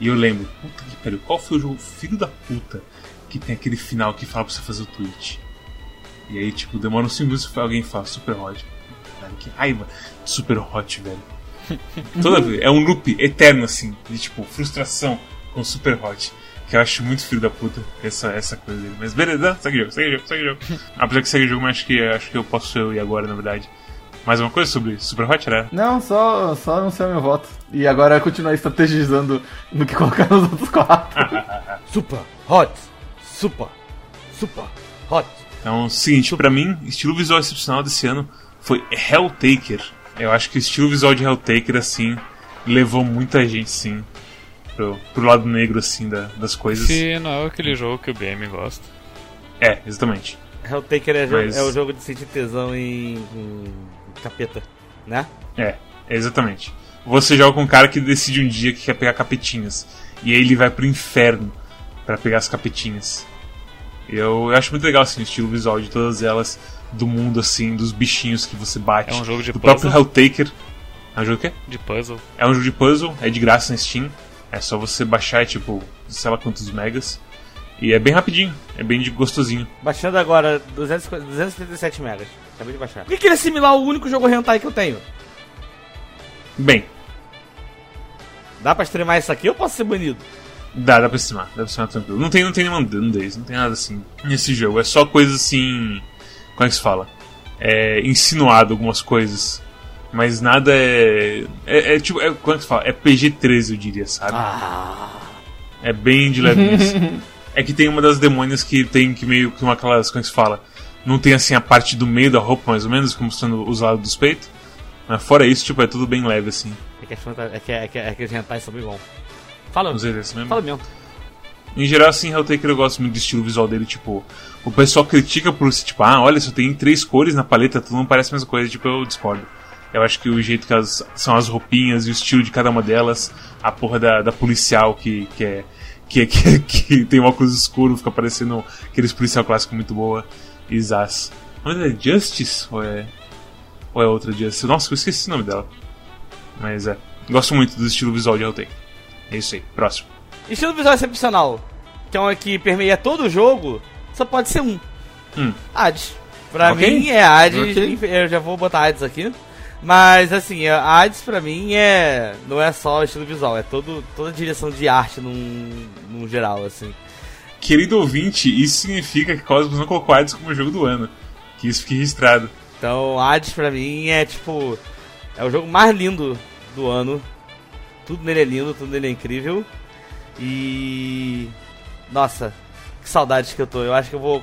e eu lembro, puta que pariu, qual foi o jogo filho da puta que tem aquele final que fala pra você fazer o tweet? E aí, tipo, demora uns segundos e alguém fala Super Hot. Velho, que raiva de Super Hot, velho. Toda vez, é um loop eterno assim, de tipo, frustração com Super Hot. Que eu acho muito filho da puta essa, essa coisa dele. Mas beleza, segue o jogo, segue o jogo, segue o jogo. Apesar que segue o jogo, mas acho que, acho que eu posso ir agora, na verdade. Mais uma coisa sobre Super Hot, né? Não, só, só anunciar meu voto. E agora continuar estrategizando no que colocar nos outros quatro. Super hot, super, super hot. Então, seguinte, pra mim, estilo visual excepcional desse ano foi Helltaker. Eu acho que o estilo visual de Helltaker, assim, levou muita gente, sim, pro, pro lado negro, assim, da- das coisas. Se não é aquele jogo que o BM gosta. É, exatamente. Helltaker é, Mas- é o jogo de sentir tesão em, em capeta, né? É, exatamente. Você joga com um cara que decide um dia que quer pegar capetinhas. E aí ele vai pro inferno pra pegar as capetinhas. Eu, eu acho muito legal assim, o estilo visual de todas elas, do mundo assim, dos bichinhos que você bate. É um jogo de do próprio puzzle? Helltaker. É um jogo o quê? De puzzle. É um jogo de puzzle, é de graça na Steam. É só você baixar, é tipo, sei lá quantos megas. E é bem rapidinho, é bem de gostosinho. Baixando agora 200, 237 megas. Acabei de baixar. Por que, que ele é similar ao único jogo hentai que eu tenho? Bem, Dá pra streamar isso aqui ou posso ser banido? dá, dá pra estimar, dá pra estimar tranquilo. Não tem, não tem nenhuma nudez, não tem nada assim nesse jogo. É só coisa assim. Como é que se fala? É insinuado algumas coisas. Mas nada é. É, é tipo. É, como é que se fala? É PG-13, eu diria, sabe? É bem de leve nisso. É que tem uma das demônias que tem que meio que uma aquelas. Como é que se fala? Não tem assim a parte do meio da roupa, mais ou menos, como mostrando os lados dos peitos. Mas fora isso, tipo, é tudo bem leve assim. É que, fanta- é que, é que, é que os hentais são bem bons. Fala, é mesmo. fala mesmo. Em geral, assim, Helltaker eu gosto muito do estilo visual dele, tipo, o pessoal critica por tipo, ah, olha, só tem três cores na paleta, tudo não parece a mesma coisa, tipo, eu discordo. Eu acho que o jeito que elas são as roupinhas e o estilo de cada uma delas, a porra da, da policial que, que, é, que, que, que tem um óculos escuro, fica parecendo aqueles policial clássico muito boa. E Zaz. O nome dela é Justice? Ou é. Ou é outra Justice? Nossa, eu esqueci o nome dela. Mas é. Gosto muito do estilo visual de Routei. É isso aí. Próximo. Estilo visual excepcional, que é um que permeia todo o jogo, só pode ser um. Hum. Hades. Pra Ok. mim é Hades, Ok. eu já vou botar Hades aqui. Mas assim, a Hades pra mim é. não é só estilo visual, é todo, toda a direção de arte num, num geral, assim. Querido ouvinte, isso significa que Cosmos não colocou Hades como jogo do ano. Que isso fique registrado. Então Hades pra mim é tipo. É o jogo mais lindo do ano. Tudo nele é lindo, tudo nele é incrível. E. Nossa, que saudades que eu tô. Eu acho que eu vou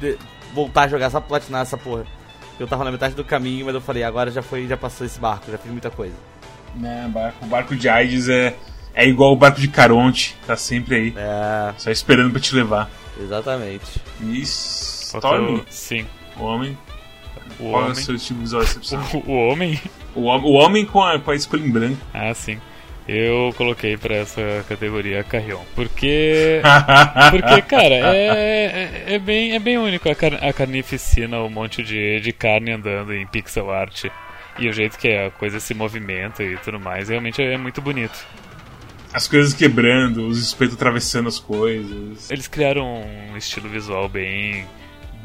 de- voltar a jogar só pra platinar essa porra. Eu tava na metade do caminho, mas eu falei, agora já foi, já passou esse barco, já fiz muita coisa. Né, barco- o barco de Hades é, é igual o barco de Caronte. Tá sempre aí. É, Só esperando pra te levar. exatamente. E Faltou- Storm, Sim. o homem. O Qual é o homem. seu estilo visual excepcional? O, o homem? O, o homem com a, com a escolha em branco. Ah, sim. Eu coloquei pra essa categoria Carrion. Porque. Porque, cara, é, é, é bem, é bem único a, car a carnificina, um monte de, de carne andando em pixel art. E o jeito que a coisa se movimenta e tudo mais, realmente é muito bonito. As coisas quebrando, os espetos atravessando as coisas. Eles criaram um estilo visual bem,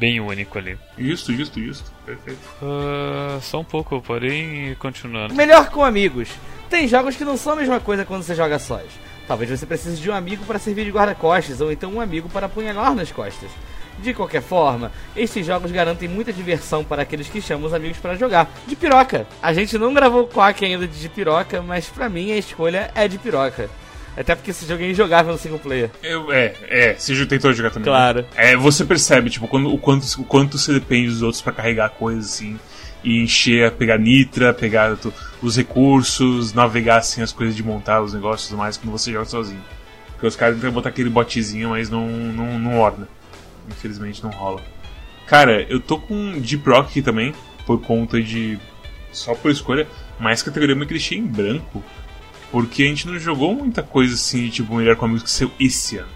bem único ali. Justo, justo, justo. Perfeito. Ah, só um pouco, porém, continuando. Melhor com amigos. Tem jogos que não são a mesma coisa quando você joga sós. Talvez você precise de um amigo para servir de guarda-costas, ou então um amigo para apunhalar nas costas. De qualquer forma, estes jogos garantem muita diversão para aqueles que chamam os amigos para jogar. De piroca. A gente não gravou Quack ainda de piroca, mas pra mim a escolha é de piroca. Até porque esse jogo é injogável no single player. Eu, é, é, você já tentou jogar também. né? Claro. É, você percebe, tipo, quando, o, quanto, o quanto você depende dos outros pra carregar coisas, assim. E encher, pegar nitra, pegar tu- os recursos, navegar, assim, as coisas de montar os negócios e tudo mais, quando você joga sozinho. Porque os caras tentam botar aquele botezinho, mas não, não, não orna. Infelizmente não rola. Cara, eu tô com Deep Rock aqui também, por conta de. só por escolha, mas categoria que deixei em branco. Porque a gente não jogou muita coisa assim, tipo, melhor com amigos que saiu esse ano.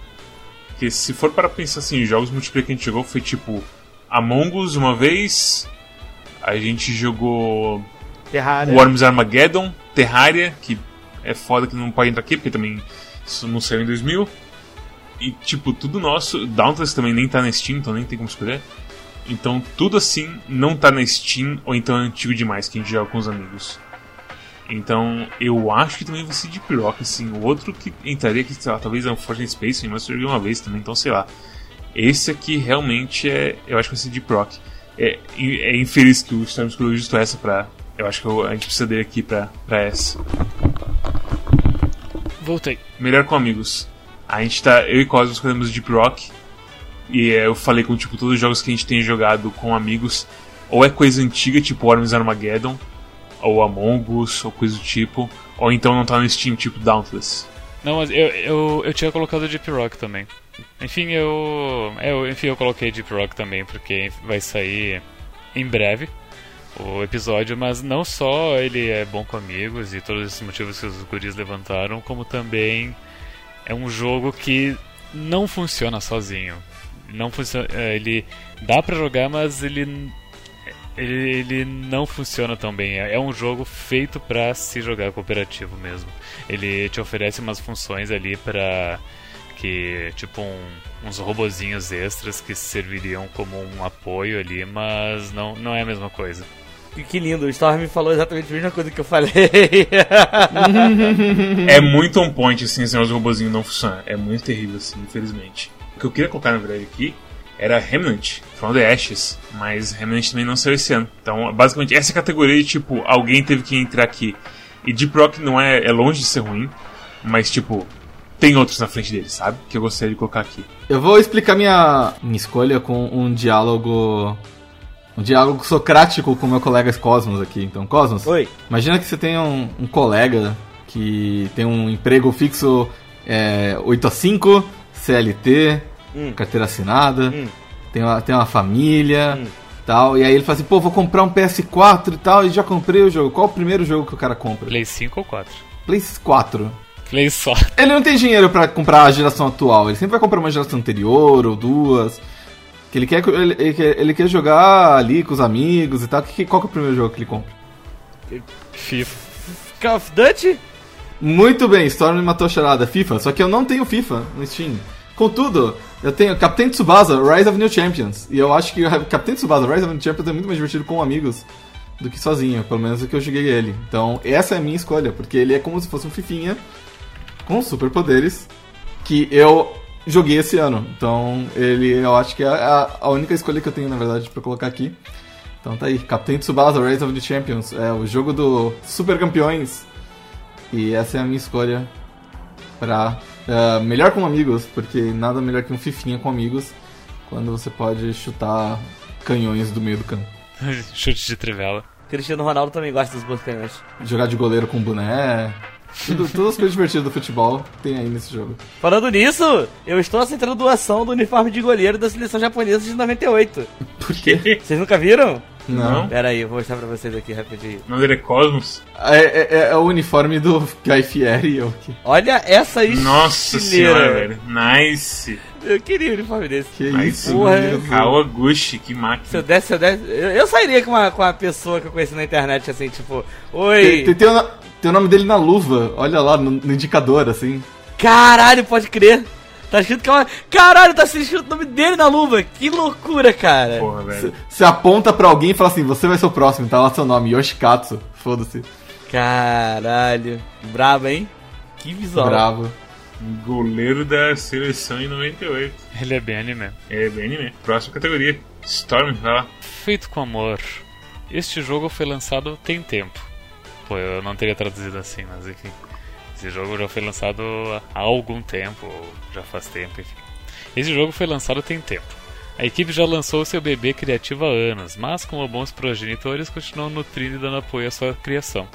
Porque se for para pensar assim, jogos multiplayer que a gente jogou foi tipo Among Us uma vez, a gente jogou Terraria. Worms Armageddon, Terraria, que é foda que não pode entrar aqui, porque também isso não saiu em 2000. E tipo, tudo nosso, Dauntless também nem tá na Steam, então nem tem como escolher. Então tudo assim não tá na Steam, ou então é antigo demais que a gente joga com os amigos. Então eu acho que também vai ser Deep Rock, assim. O outro que entraria aqui, sei lá, talvez é Fortnite Space, mas eu joguei uma vez também, então sei lá. Esse aqui realmente é. Eu acho que vai ser Deep Rock. É, é infeliz que o Storm escolheu justo essa pra. Eu acho que eu- a gente precisa dele aqui pra, pra essa. Voltei. Melhor com amigos. A gente tá. Eu e Cosmos escolhemos Deep Rock. E é, eu falei com tipo todos os jogos que a gente tem jogado com amigos. Ou é coisa antiga, tipo Worms Armageddon. Ou Among Us, ou coisa do tipo. Ou então não tá no Steam, tipo Dauntless. Não, mas eu, eu, eu tinha colocado Deep Rock também. Enfim, eu, eu. Enfim, eu coloquei Deep Rock também, porque vai sair em breve o episódio, mas não só ele é bom com amigos e todos esses motivos que os guris levantaram, como também é um jogo que não funciona sozinho. Não funciona, é, ele dá pra jogar, mas ele ele, ele não funciona tão bem. É é um jogo feito pra se jogar cooperativo mesmo. Ele te oferece umas funções ali pra que tipo um- uns robozinhos extras que serviriam como um apoio ali, mas não, não é a mesma coisa. Que, que lindo, o Storm falou exatamente a mesma coisa que eu falei. É muito on point, assim, esse negócio do robozinho não funciona. É muito terrível, assim, infelizmente. O que eu queria colocar, na verdade, aqui era Remnant, From the Ashes. Mas Remnant também não saiu esse ano. Então, basicamente, essa categoria, tipo, alguém teve que entrar aqui. E Deep Rock não é, é longe de ser ruim, mas, tipo, tem outros na frente dele, sabe? Que eu gostaria de colocar aqui. Eu vou explicar minha, minha escolha com um diálogo. Um diálogo socrático com meu colega Cosmos aqui. Então, Cosmos, Oi. imagina que você tem um, um colega que tem um emprego fixo é, 8 a 5, CLT, Hum. carteira assinada, Hum. tem, uma, tem uma família Hum. tal. E aí ele fala assim, pô, vou comprar um PS4 e tal, e já comprei o jogo. Qual o primeiro jogo que o cara compra? Play 5 ou 4? Play 4. Play só. Ele não tem dinheiro pra comprar a geração atual, ele sempre vai comprar uma geração anterior ou duas. Que ele quer, ele, ele quer, ele quer jogar ali com os amigos e tal. Que, qual que é o primeiro jogo que ele compra? FIFA. Call of Duty? Muito bem, Storm me matou a charada. FIFA, só que eu não tenho FIFA no Steam. Contudo, eu tenho Captain Tsubasa, Rise of New Champions. E eu acho que o Captain Tsubasa, Rise of New Champions é muito mais divertido com amigos do que sozinho, pelo menos do que eu joguei ele. Então, essa é a minha escolha, porque ele é como se fosse um fifinha com superpoderes que eu joguei esse ano. Então, ele eu acho que é a, a única escolha que eu tenho, na verdade, pra colocar aqui. Então tá aí, Captain Tsubasa, Rise of the Champions, é o jogo do Super Campeões. E essa é a minha escolha pra é, melhor com amigos, porque nada melhor que um fifinha com amigos quando você pode chutar canhões do meio do campo. Chute de trivela. Cristiano Ronaldo também gosta dos bons canhões. Jogar de goleiro com boné. Tudo, todas as coisas divertidas do futebol tem aí nesse jogo. Falando nisso, eu estou aceitando doação do uniforme de goleiro da seleção japonesa de 98. Por quê? Vocês nunca viram? Não. Pera aí, eu vou mostrar pra vocês aqui rapidinho. Dele é Cosmos. É, é- é o uniforme do Guy Fieri. eu que- Olha essa Nossa estileira. senhora, velho. Nice. Eu queria um uniforme desse. Que Nice. isso, Porra. Kawaguchi, que Se eu máquina. desse, se eu desse. Eu, eu sairia com uma, com uma pessoa que eu conheci na internet, assim, tipo, Tem, oi. tem, tem no- tem o nome dele na luva, olha lá no, no indicador, assim. Caralho, pode crer. Tá escrito que é uma. Caralho, tá escrito o nome dele na luva. Que loucura, cara. Porra, velho. Você aponta pra alguém e fala assim: você vai ser o próximo, tá lá seu nome, Yoshikatsu. Foda-se. Caralho. Brabo, hein? Que visual. Bravo. Goleiro da seleção em 98. Ele é bem anime. É bem anime. Próxima categoria. Storm, vai lá. Feito com amor. Este jogo foi lançado tem tempo. Pô, eu não teria traduzido assim, mas enfim. Esse jogo já foi lançado há algum tempo, já faz tempo, enfim. Esse jogo foi lançado tem tempo. A equipe já lançou seu bebê criativo há anos, mas como bons progenitores continuam nutrindo e dando apoio à sua criação.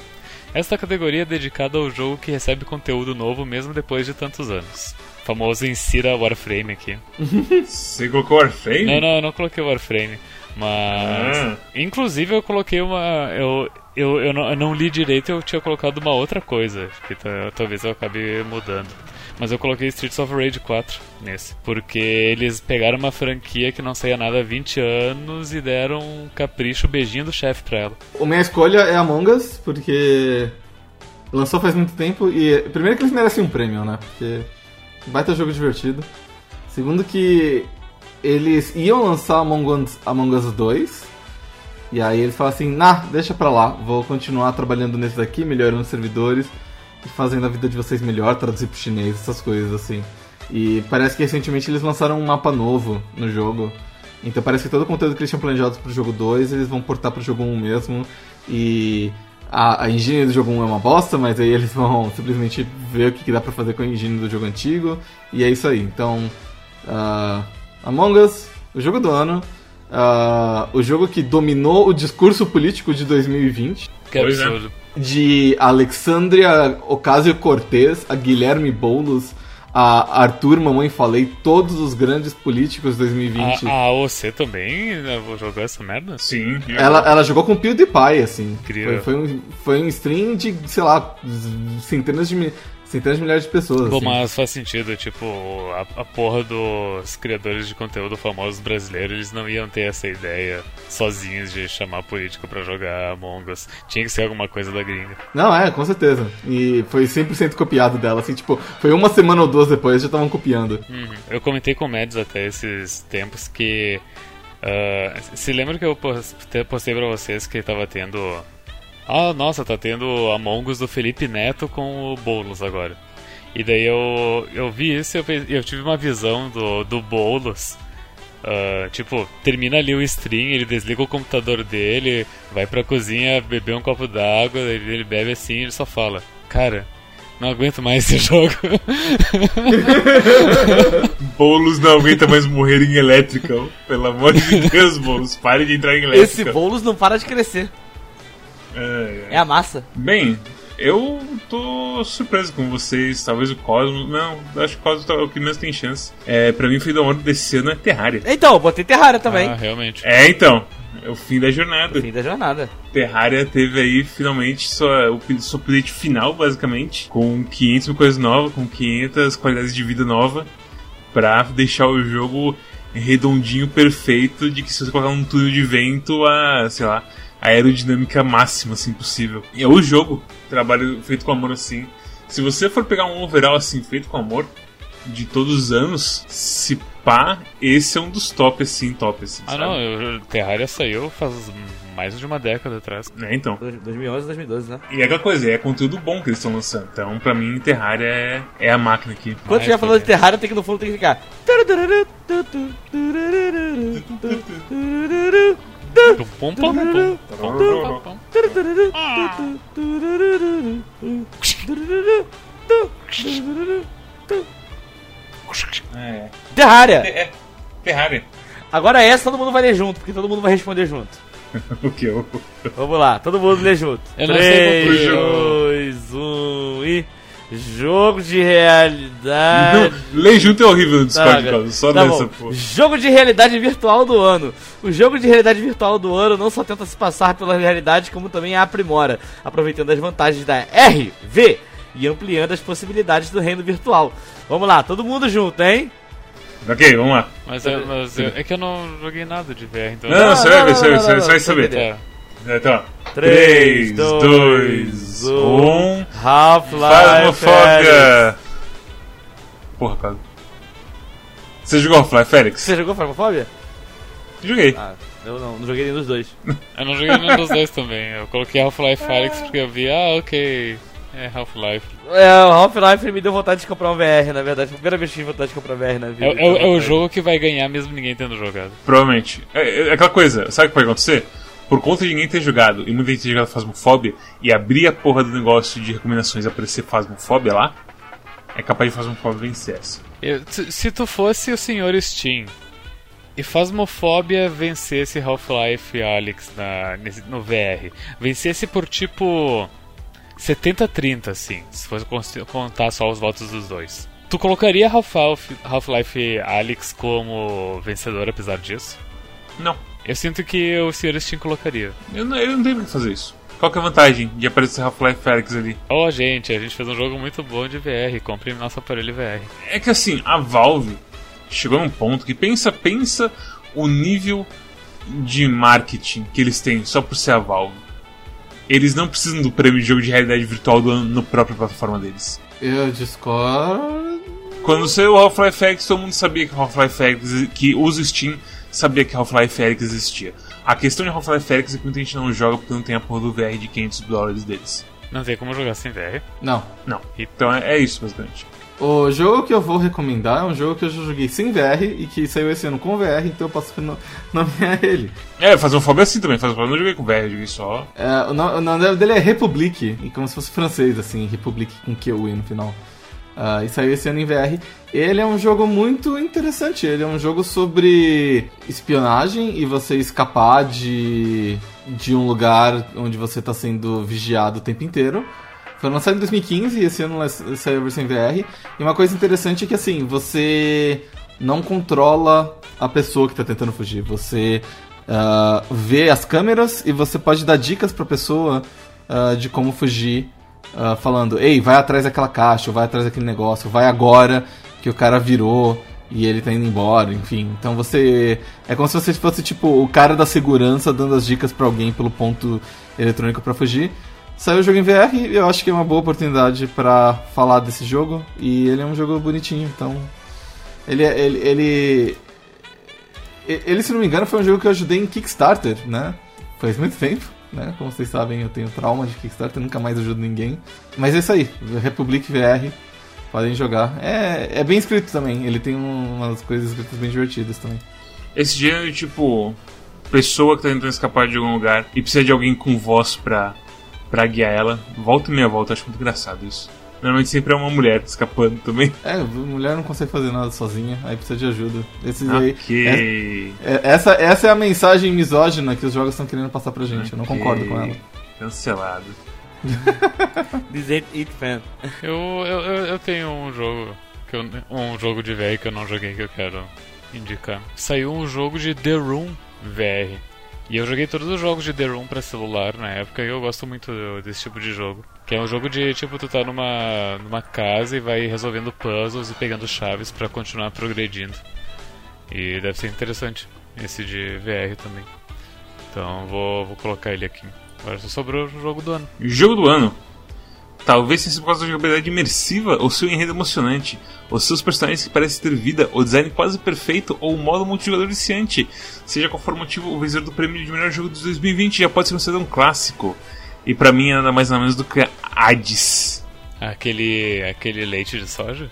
Esta categoria é dedicada ao jogo que recebe conteúdo novo mesmo depois de tantos anos. O famoso insira Warframe aqui. Você colocou Warframe? Não, não, eu não coloquei Warframe. Mas. Ah. Inclusive eu coloquei uma. Eu, eu, eu, não, eu não li direito eu tinha colocado uma outra coisa. Que ta- talvez eu acabe mudando. Mas eu coloquei Streets of Rage 4 nesse. Porque eles pegaram uma franquia que não saía nada há 20 anos e deram um capricho, beijinho do chefe pra ela. A minha escolha é Among Us, porque lançou faz muito tempo e primeiro que eles merecem um prêmio, né? Porque baita jogo divertido. Segundo que eles iam lançar Among Us, Among Us 2 e aí eles falaram assim, nah, deixa pra lá, vou continuar trabalhando nesse daqui, melhorando os servidores e fazendo a vida de vocês melhor, traduzir pro chinês, essas coisas assim. E parece que recentemente eles lançaram um mapa novo no jogo. Então parece que todo o conteúdo que eles tinham planejado pro jogo 2, eles vão portar pro jogo 1 mesmo. E a, a engine do jogo 1 é uma bosta, mas aí eles vão simplesmente ver o que, que dá pra fazer com a engine do jogo antigo. E é isso aí. Então, ah, Among Us, o jogo do ano. Ah, o jogo que dominou o discurso político de 2020 Que é. absurdo. de Alexandria Ocasio-Cortez a Guilherme Boulos, a Arthur Mamãe Falei, todos os grandes políticos de 2020. A, a AOC também né, jogou essa merda? Sim. Ela, ela jogou com o PewDiePie, assim. Incrível. Foi, foi, um, foi um stream de, sei lá, centenas de, centenas de milhares de pessoas. Bom, assim. mas faz sentido, tipo, a, a porra dos criadores de conteúdo famosos brasileiros, eles não iam ter essa ideia sozinhos de chamar político pra jogar Among Us. Tinha que ser alguma coisa da gringa. Não, é, com certeza. E foi 100% copiado dela, assim, tipo, foi uma semana ou duas depois já estavam copiando. Uhum. Eu comentei com o Mads até esses tempos que. ah, se lembra que eu pos- te- postei pra vocês que tava tendo. Ah, nossa, tá tendo Among Us do Felipe Neto com o Boulos agora. E daí eu, eu vi isso e eu, eu tive uma visão do, do Boulos. ah, tipo, termina ali o stream, ele desliga o computador dele, vai pra cozinha beber um copo d'água, ele, ele bebe assim e ele só fala: Cara, não aguento mais esse jogo. Boulos não aguenta mais morrer em elétrica. Pelo amor de Deus, Boulos, pare de entrar em Esse elétrica. Boulos não para de crescer. É, é. É a massa. Bem, eu tô surpreso com vocês. Talvez o Cosmos. Não, acho que o Cosmos é o que menos tem chance. É, pra mim, foi da onda desse ano é Terraria. Então, eu botei Terraria também. Ah, realmente. É, então. É o fim da jornada. Fim da jornada. Terraria teve aí finalmente sua, o seu update final, basicamente, com 500 mil coisas novas, com 500 qualidades de vida nova, pra deixar o jogo redondinho, perfeito, de que se você colocar um túnel de vento, a, sei lá, aerodinâmica máxima, assim, possível. E é o jogo, trabalho feito com amor assim. Se você for pegar um overall assim, feito com amor, de todos os anos, se pá, esse é um dos top, assim, top, assim, Ah, sabe? não, eu, Terraria saiu faz mais de uma década atrás. É, então. 2011, 2012, né? E é aquela coisa, é conteúdo bom que eles estão lançando. Então, pra mim, Terraria é, é a máquina aqui. Quando você já falou de. Terraria, tem que no fundo tem que ficar. É. Terraria! É. Terraria. Agora essa todo mundo vai ler junto, porque todo mundo vai responder junto. o que eu. Vamos lá, todo mundo lê junto. Eu não sei 3, qual 2, 1 e. Jogo de realidade. Lei junto é horrível no Discord, Tá, cara. Só tá nessa, pô. Jogo de realidade virtual do ano. O jogo de realidade virtual do ano não só tenta se passar pela realidade, como também a aprimora, aproveitando as vantagens da RV e ampliando as possibilidades do reino virtual. Vamos lá, todo mundo junto, hein? Ok, vamos lá. Mas, é, mas é, é que eu não joguei nada de VR, então. Não, você vai não, ver, não, você vai- não, você vai saber. É. É, Então, 3, 3, 2, 1. Half-Life. Phasmophobia! Porra, cara. Você jogou Half-Life, Félix? Você jogou Phasmophobia? Joguei. Ah, eu não, não joguei nenhum dos dois. Eu não joguei nenhum dos dois também. Eu coloquei Half-Life Alyx porque eu vi, ah, ok. É Half-Life. É, o Half-Life me deu vontade de comprar um VR, na verdade. Foi a primeira vez que tive vontade de comprar um VR na vida. É, é o- é o jogo que vai ganhar mesmo ninguém tendo jogado. Provavelmente. É, é aquela coisa, sabe o que pode acontecer? Por conta de ninguém ter jogado e muita gente ter jogado Phasmophobia e abrir a porra do negócio de recomendações e aparecer Phasmophobia lá, é capaz de Phasmophobia vencer essa. Eu- se tu fosse o senhor Steam e Phasmophobia vencesse Half-Life Alyx na, no VR, vencesse por tipo 70-30, assim, se fosse contar só os votos dos dois. Tu colocaria Half-Life Half-Life Alyx como vencedor apesar disso? Não, Eu sinto que o senhor Steam colocaria. eu não, eu não tenho por que fazer isso. Qual que é a vantagem de aparecer Half-Life Alyx ali? Ó, gente, a gente fez um jogo muito bom de VR, compre nosso aparelho VR. É que assim, a Valve chegou num ponto que pensa, pensa o nível de marketing que eles têm só por ser a Valve. Eles não precisam do prêmio de jogo de realidade virtual do ano na própria plataforma deles. Eu discordo. Quando saiu o Half-Life Alyx, todo mundo sabia que Half-Life Alyx, que usa o Steam, sabia que Half-Life Alyx existia. A questão de Half-Life Alyx é que muita gente não joga porque não tem a porra do VR de 500 dólares deles. Não tem como jogar sem VR. Não. Não. Então é, é isso, basicamente. O jogo que eu vou recomendar é um jogo que eu já joguei sem VR e que saiu esse ano com VR, então eu posso no- nomear ele. É, fazer um fobia assim também. Fazer um eu não joguei com VR, eu joguei só. É, o, no- o nome dele é Republic, e como se fosse francês, assim, Republic com Q-U no final. Ah, e saiu esse ano em VR. Ele é um jogo muito interessante. Ele é um jogo sobre espionagem e você escapar de, de um lugar onde você está sendo vigiado o tempo inteiro. Foi lançado em 2015 e esse ano saiu a versão em VR. E uma coisa interessante é que assim, você não controla a pessoa que está tentando fugir. Você ah, vê as câmeras e você pode dar dicas pra pessoa ah, de como fugir. Ah, falando, ei, vai atrás daquela caixa, vai atrás daquele negócio, vai agora que o cara virou e ele tá indo embora, enfim. Então você. É como se você fosse tipo o cara da segurança dando as dicas pra alguém pelo ponto eletrônico pra fugir. Saiu o jogo em VR e eu acho que é uma boa oportunidade pra falar desse jogo. E ele é um jogo bonitinho, então. Ele, é- ele, ele, ele, se não me engano, foi um jogo que eu ajudei em Kickstarter, né? Faz muito tempo, né? Como vocês sabem, eu tenho trauma de Kickstarter, nunca mais ajudo ninguém. Mas é isso aí, Republic VR, podem jogar. É, é bem escrito também, ele tem um- umas coisas escritas bem divertidas também. Esse gênero, tipo, pessoa que tá tentando escapar de algum lugar e precisa de alguém com voz pra, pra guiar ela. Volta e meia volta, acho muito engraçado isso. Normalmente sempre é uma mulher escapando também. É, mulher não consegue fazer nada sozinha, aí precisa de ajuda. Esses aí, Ok. é- essa, essa é a mensagem misógina que os jogos estão querendo passar pra gente, eu não concordo com ela. Cancelado. Dizer It Fan. Eu, eu, eu, eu tenho um jogo que eu, um jogo de VR que eu não joguei que eu quero indicar. Saiu um jogo de The Room VR. E eu joguei todos os jogos de The Room pra celular na época e eu gosto muito desse tipo de jogo. Que é um jogo de tipo, tu tá numa, numa casa e vai resolvendo puzzles e pegando chaves pra continuar progredindo. E deve ser interessante esse de VR também. Então vou, vou colocar ele aqui. Agora só sobrou o jogo do ano. Jogo do ano. Talvez seja por causa da jogabilidade imersiva, ou seu enredo emocionante, os seus personagens que parecem ter vida, o design quase perfeito, ou o modo multijogador viciante. Seja qual for o motivo, o vencedor do prêmio de melhor jogo de 2020 já pode ser considerado um clássico. E pra mim é nada mais nada menos do que Hades. Aquele, aquele leite de soja?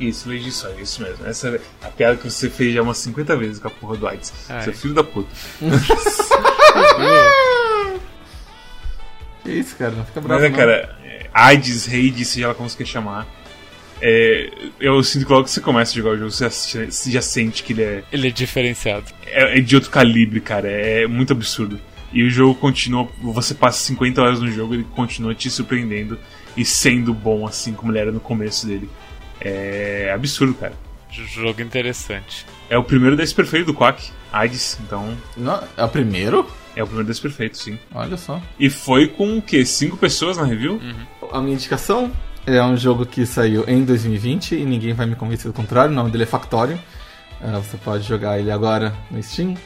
Isso, leite de soja, isso mesmo. Essa é a piada que você fez já umas 50 vezes com a porra do Hades. Ai. Seu filho da puta. Que isso, cara? Não fica bravo. Mas é, não. cara, é, Hades, seja lá como você quer chamar. é, eu sinto que logo que você começa a jogar o jogo, você já, você já sente que ele é, Ele é diferenciado. é, é de outro calibre, cara. É muito absurdo. E o jogo continua. Você passa 50 horas no jogo, ele continua te surpreendendo e sendo bom assim como ele era no começo dele. É absurdo, cara. Jogo interessante. É o primeiro desse perfeito do Quack, Hades, então Não, é o primeiro? é o primeiro desse perfeito, sim. Olha só. E foi com o quê? Cinco pessoas na review? A minha indicação é um jogo que saiu em 2020 e ninguém vai me convencer do contrário. O nome dele é Factorio. É, você pode jogar ele agora no Steam.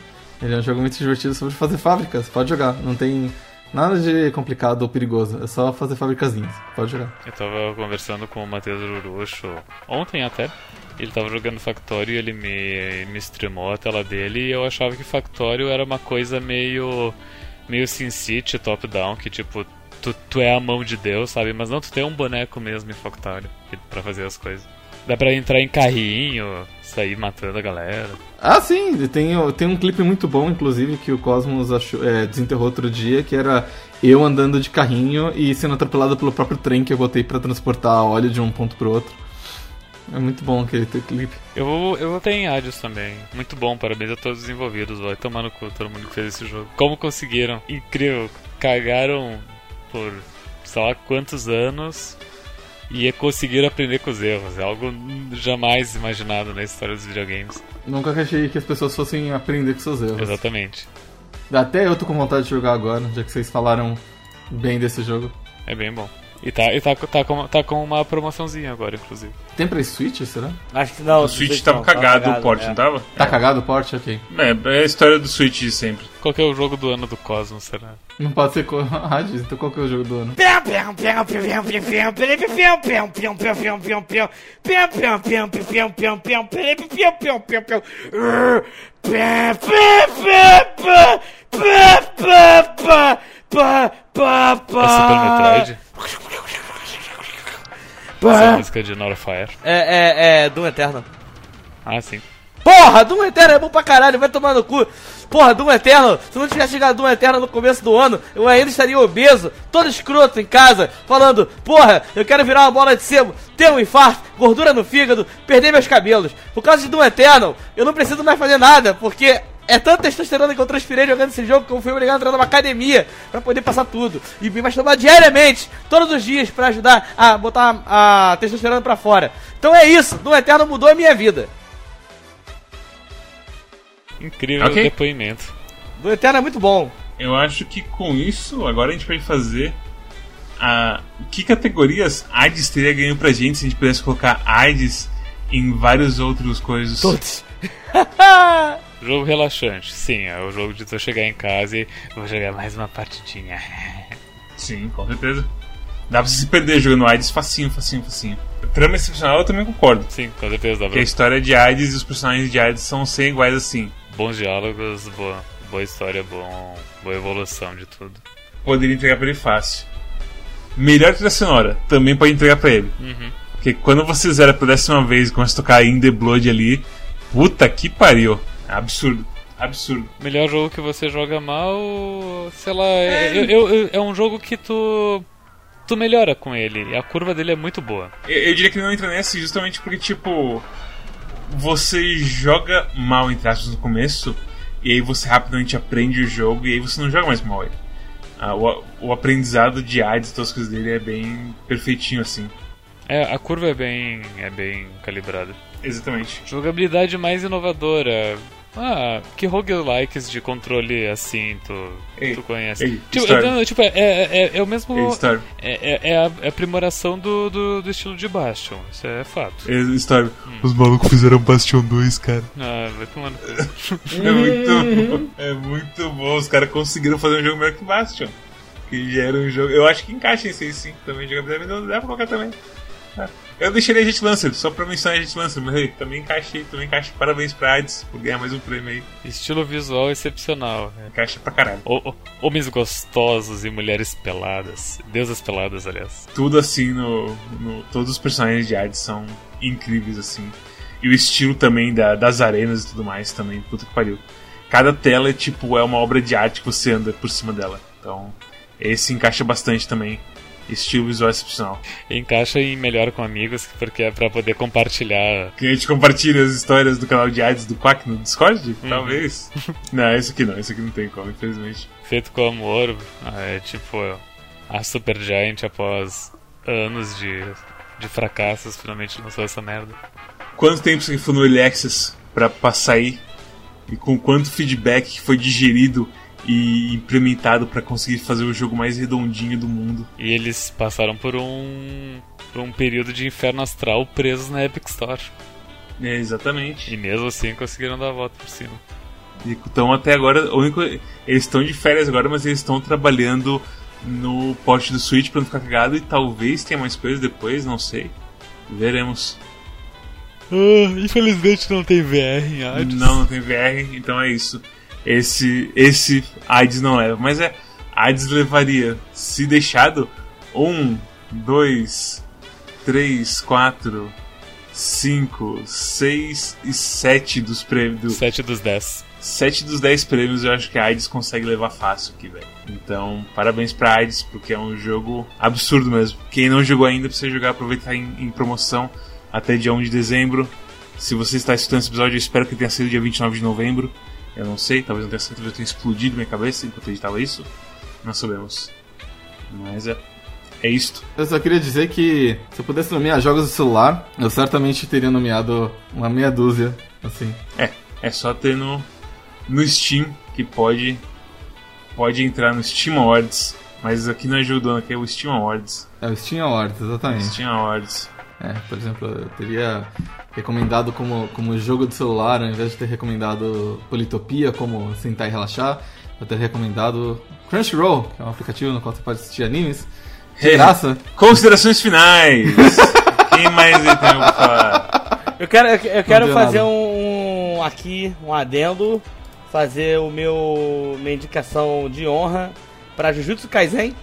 Ele é um jogo muito divertido sobre fazer fábricas. Pode jogar. Não tem nada de complicado ou perigoso. É só fazer fabricazinhas. Pode jogar. Eu tava conversando com o Matheus Uruxo ontem até. Ele tava jogando Factorio e ele me, me streamou a tela dele e eu achava que Factorio era uma coisa meio. meio Sin City, top-down, que tipo, tu, tu é a mão de Deus, sabe? Mas não, tu tem um boneco mesmo que- pra fazer as coisas. Dá pra entrar em carrinho, sair matando a galera. Ah, sim, tem, tem um clipe muito bom, inclusive, que o Cosmos achou, é, desenterrou outro dia, que era eu andando de carrinho e sendo atropelado pelo próprio trem que eu botei pra transportar óleo de um ponto pro outro. É muito bom aquele teu clipe. Eu vou, eu vou ter em Hades também. Muito bom, parabéns a todos os envolvidos. Vai tomar no cu todo mundo que fez esse jogo. Como conseguiram? Incrível. Cagaram por sei lá quantos anos e conseguiram aprender com os erros. É algo jamais imaginado na história dos videogames. Nunca achei que as pessoas fossem aprender com seus erros. Exatamente. Até eu tô com vontade de jogar agora, já que vocês falaram bem desse jogo. É bem bom. E tá, e tá, tá, com, tá com uma promoçãozinha agora, inclusive. Tem pra Switch, será? Acho que não. O Switch tava cagado, o port, é. não tava? Tá cagado o port? Ok. É, é a história do Switch de sempre. Qual que é o jogo do ano do Cosmos, será? Não pode ser co- Hades, então qual que é o jogo do ano? É Super Metroid? Essa música de Northfire. É, é, é, Doom Eterno. Ah, sim. Porra, Doom Eterno é bom pra caralho, vai tomar no cu. Porra, Doom Eterno, se não tivesse chegado Doom Eterno no começo do ano, eu ainda estaria obeso, todo escroto em casa, falando, porra, eu quero virar uma bola de sebo, ter um infarto, gordura no fígado, perder meus cabelos. Por causa de Doom Eterno, eu não preciso mais fazer nada, porque é tanta testosterona que eu transpirei jogando esse jogo que eu fui obrigado a entrar numa academia pra poder passar tudo. E me masturbar diariamente, todos os dias, pra ajudar a botar a, a testosterona pra fora. Então é isso, Doom Eterno mudou a minha vida. Incrível Ok. depoimento. Doom Eterno é muito bom. Eu acho que com isso, agora a gente pode fazer a. Que categorias AIDS teria ganho pra gente se a gente pudesse colocar AIDS em vários outros coisas? Todos. Jogo relaxante, sim, é o jogo de tu chegar em casa e vou jogar mais uma partidinha. Sim, com certeza. Dá pra você se perder jogando AIDS facinho, facinho, facinho. Trama excepcional eu também concordo. Sim, com certeza, dá Que pra... a história de AIDS e os personagens de AIDS são sem iguais assim. Bons diálogos, boa, boa história, bom, boa evolução de tudo. Poderia entregar pra ele fácil. Melhor trilha sonora, também pode entregar pra ele. Uhum. Porque quando você zera pela décima vez e começa a tocar In The Blood ali, puta que pariu. Absurdo. Absurdo. Melhor jogo que você joga mal, sei lá, é, eu- eu- eu- é um jogo que tu tu melhora com ele, e a curva dele é muito boa. Eu, eu diria que não entra nessa justamente porque, tipo, você joga mal, entre aspas, no começo, e aí você rapidamente aprende o jogo, e aí você não joga mais mal ele. Ah, o, o aprendizado de AIDS e todas as coisas dele é bem perfeitinho assim. É, a curva é bem é bem calibrada. Exatamente. Jogabilidade mais inovadora. Ah, que roguelikes de controle assim tu, Ei, tu conhece? ei, tipo, Storm. não, tipo, é, é, é- é o mesmo. Ei. É, é- a é a aprimoração do, do, do estilo de Bastion, isso é fato. Ei, Storm. Os malucos fizeram Bastion 2, cara. Ah, vai tomando. É muito, é muito bom. Os caras conseguiram fazer um jogo melhor que Bastion. Que já era um jogo. Eu acho que encaixa aí sim. Também jogabilidade não dá pra colocar também. Ah, Eu deixaria a gente Lancer, só pra mencionar a gente Lancer, mas aí, também encaixei, também encaixa. Parabéns pra Hades por ganhar mais um prêmio aí. Estilo visual excepcional. né? Encaixa pra caralho. Ho- ho- Homens gostosos e mulheres peladas. Deusas peladas, aliás. Tudo assim no, no- Todos os personagens de Hades são incríveis, assim. E o estilo também da- das arenas e tudo mais também, puta que pariu. Cada tela é tipo, é uma obra de arte que você anda por cima dela. Então, esse encaixa bastante também. Estilo visual excepcional. Encaixa em melhor com amigos, porque é pra poder compartilhar. Que a gente compartilha as histórias do canal de Hades do Quack no Discord? Talvez. não, esse aqui não, esse aqui não tem como, infelizmente. Feito com amor, é tipo a Supergiant após anos de, de fracassos, finalmente lançou essa merda. Quanto tempo você foi no Early Access pra passar aí? E com quanto feedback que foi digerido e implementado pra conseguir fazer o jogo mais redondinho do mundo? E eles passaram por um por um período de inferno astral presos na Epic Store. É, exatamente. E mesmo assim conseguiram dar a volta por cima. E estão até agora. O único, eles estão de férias agora, mas eles estão trabalhando no porte do Switch pra não ficar cagado e talvez tenha mais coisas depois, não sei. Veremos. Ah, infelizmente não tem VR em Hades. Não, não tem VR, então é isso. Esse, esse AIDS não leva. Mas é. AIDS levaria, se deixado, um, dois, três, quatro, cinco, seis e sete dos prêmios. 7 dos 10. sete dos dez prêmios eu acho que a AIDS consegue levar fácil aqui, velho. Então, parabéns pra AIDS, porque é um jogo absurdo mesmo. Quem não jogou ainda precisa jogar, aproveitar em, em promoção até dia 1 de dezembro. Se você está escutando esse episódio, eu espero que tenha sido dia 29 de novembro. Eu não sei, talvez não tenha sido, talvez tenha explodido minha cabeça enquanto eu editava isso. Não sabemos. Mas é. É isto. Eu só queria dizer que se eu pudesse nomear jogos do celular, eu certamente teria nomeado uma meia dúzia, assim. É, é só ter no, no Steam que pode pode entrar no Steam Awards, mas aqui não é ano, aqui é o Steam Awards. É o Steam Awards, exatamente. Steam Awards. É, por exemplo, eu teria recomendado como, como jogo de celular, ao invés de ter recomendado Politopia como sentar e relaxar, eu teria recomendado Crunchyroll, que é um aplicativo no qual você pode assistir animes. De graça. Considerações finais. Quem mais tem pra falar? Eu quero, eu, quero fazer nada. um, um- aqui, um adendo, fazer o meu minha indicação de honra pra Jujutsu Kaisen,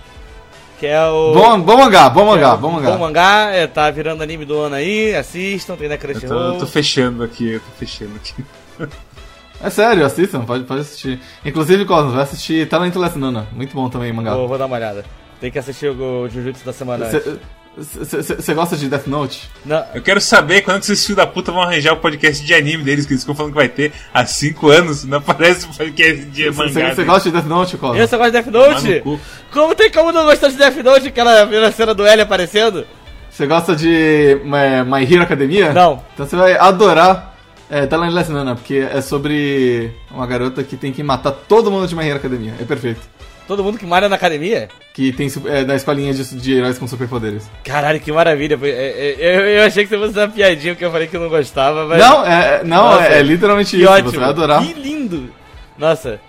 que é o Bom, bom mangá, bom é mangá, o bom mangá. Bom mangá, é, tá virando anime do ano aí, assistam, tem na Eu tô, eu Crunchyroll. tô fechando aqui, eu tô fechando aqui. É sério, assistam, pode, pode assistir. Inclusive, Cosmos, vai assistir Talent Less Nana. Muito bom também, mangá. Vou, vou dar uma olhada. Tem que assistir o, Jujutsu da semana antes. Você gosta de Death Note? Não, Eu quero saber quando que esses filhos da puta vão arranjar o podcast de anime deles, que eles ficam falando que vai ter há 5 anos, não aparece o podcast de mangá. Você gosta de Death Note, Cosmos? eu só gosto de Death Note. Como tem como não gostar de Death Note, aquela primeira cena do L aparecendo? Você gosta de é, My Hero Academia? Não. Então você vai adorar é, Talent Less Nana, porque é sobre uma garota que tem que matar todo mundo de My Hero Academia. É perfeito. Todo mundo que malha na academia? Que tem é, da escolinha de, de heróis com superpoderes. Caralho, que maravilha. Foi- é- é- Eu, eu achei que você fosse dar uma piadinha porque eu falei que eu não gostava, mas. Não, é, não Nossa, é, é literalmente que isso. ótimo. Você vai adorar. Que lindo. Nossa.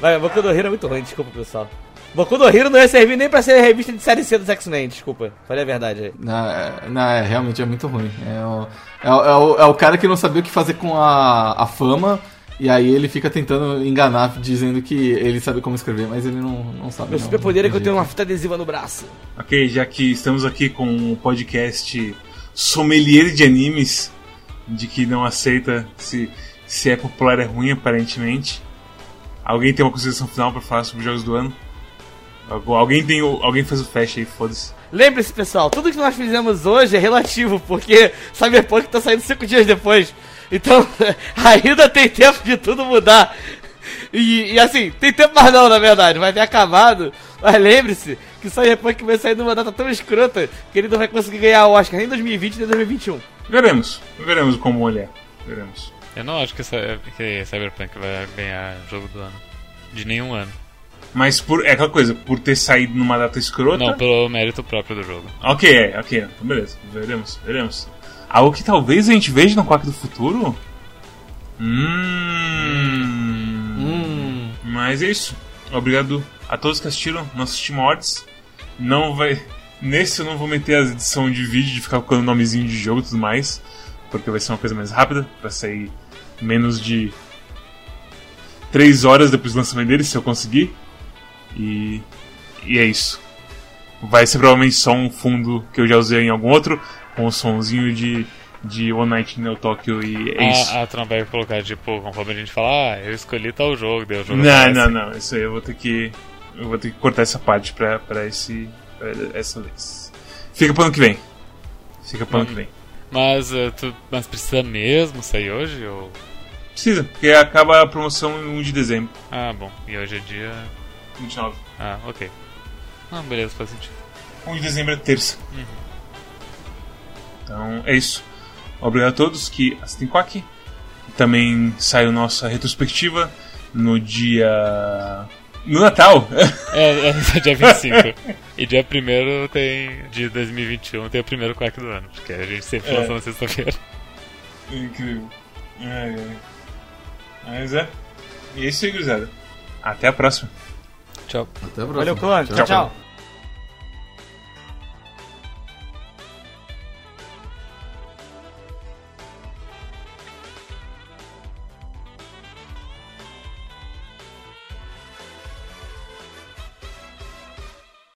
Vai, Boku no Hero é muito ruim, desculpa, pessoal. Boku no Hero não ia servir nem pra ser revista de série C dos X-Men, desculpa. Falei a verdade aí. Não, é, não, é, realmente é muito ruim. É o, é, o, é o- é o cara que não sabia o que fazer com a, a fama, e aí ele fica tentando enganar, dizendo que ele sabe como escrever, mas ele não, não sabe. Meu superpoder é que eu tenho uma fita adesiva no braço. Ok, já que estamos aqui com um podcast sommelier de animes, de que não aceita se, se é popular é ruim, aparentemente. Alguém tem uma consideração final pra falar sobre os jogos do ano? Algu- Alguém tem o, alguém faz o fecha aí, foda-se. Lembre-se, pessoal, tudo que nós fizemos hoje é relativo, porque Cyberpunk tá saindo cinco dias depois. Então, ainda tem tempo de tudo mudar. E, e assim, tem tempo mais não, na verdade, vai ter acabado. Mas lembre-se que Cyberpunk vai sair numa data tão escrota que ele não vai conseguir ganhar o Oscar nem em 2020 nem em 2021. Veremos, veremos como olhar. Veremos. Eu não acho que, que Cyberpunk vai ganhar jogo do ano. De nenhum ano. Mas por, é aquela coisa, por ter saído numa data escrota. Não, pelo mérito próprio do jogo. Ok, é, ok. Então beleza, veremos, veremos. Algo que talvez a gente veja no Quack do futuro? Hum. Hum. Mas é isso. Obrigado a todos que assistiram nossos Team Awards. Não vai. Nesse eu não vou meter a edição de vídeo de ficar colocando nomezinho de jogo e tudo mais. Porque vai ser uma coisa mais rápida. Vai sair menos de 3 horas depois do lançamento dele, se eu conseguir. E. E é isso. Vai ser provavelmente só um fundo que eu já usei em algum outro, com o sonzinho de, de One Night in Tokyo e é isso. A, a vai colocar, tipo, conforme a gente fala, ah, eu escolhi tal jogo, deu o jogo Não, não, não. Isso aí eu vou ter que. Eu vou ter que cortar essa parte pra, pra, esse, pra essa vez. Fica pro ano que vem. Fica pro ano que vem. Mas, eh, tu, mas precisa mesmo sair hoje? Ou... Precisa, porque acaba a promoção em 1 de dezembro. Ah, bom. E hoje é dia. 29. Ah, ok. Ah, beleza, faz sentido. 1 de dezembro é terça. Então é isso. Obrigado a todos que assistem Quack. Também saiu nossa retrospectiva no dia. No Natal! É, é dia 25. e dia 1 tem. De 2021 tem o primeiro quack do ano. Porque a gente sempre É. lança na sexta-feira. Incrível. Ai, ai. Mas é. E é isso aí, gurizada. Até a próxima. Tchau. Até a próxima. Valeu, clã. Tchau, Tchau. tchau.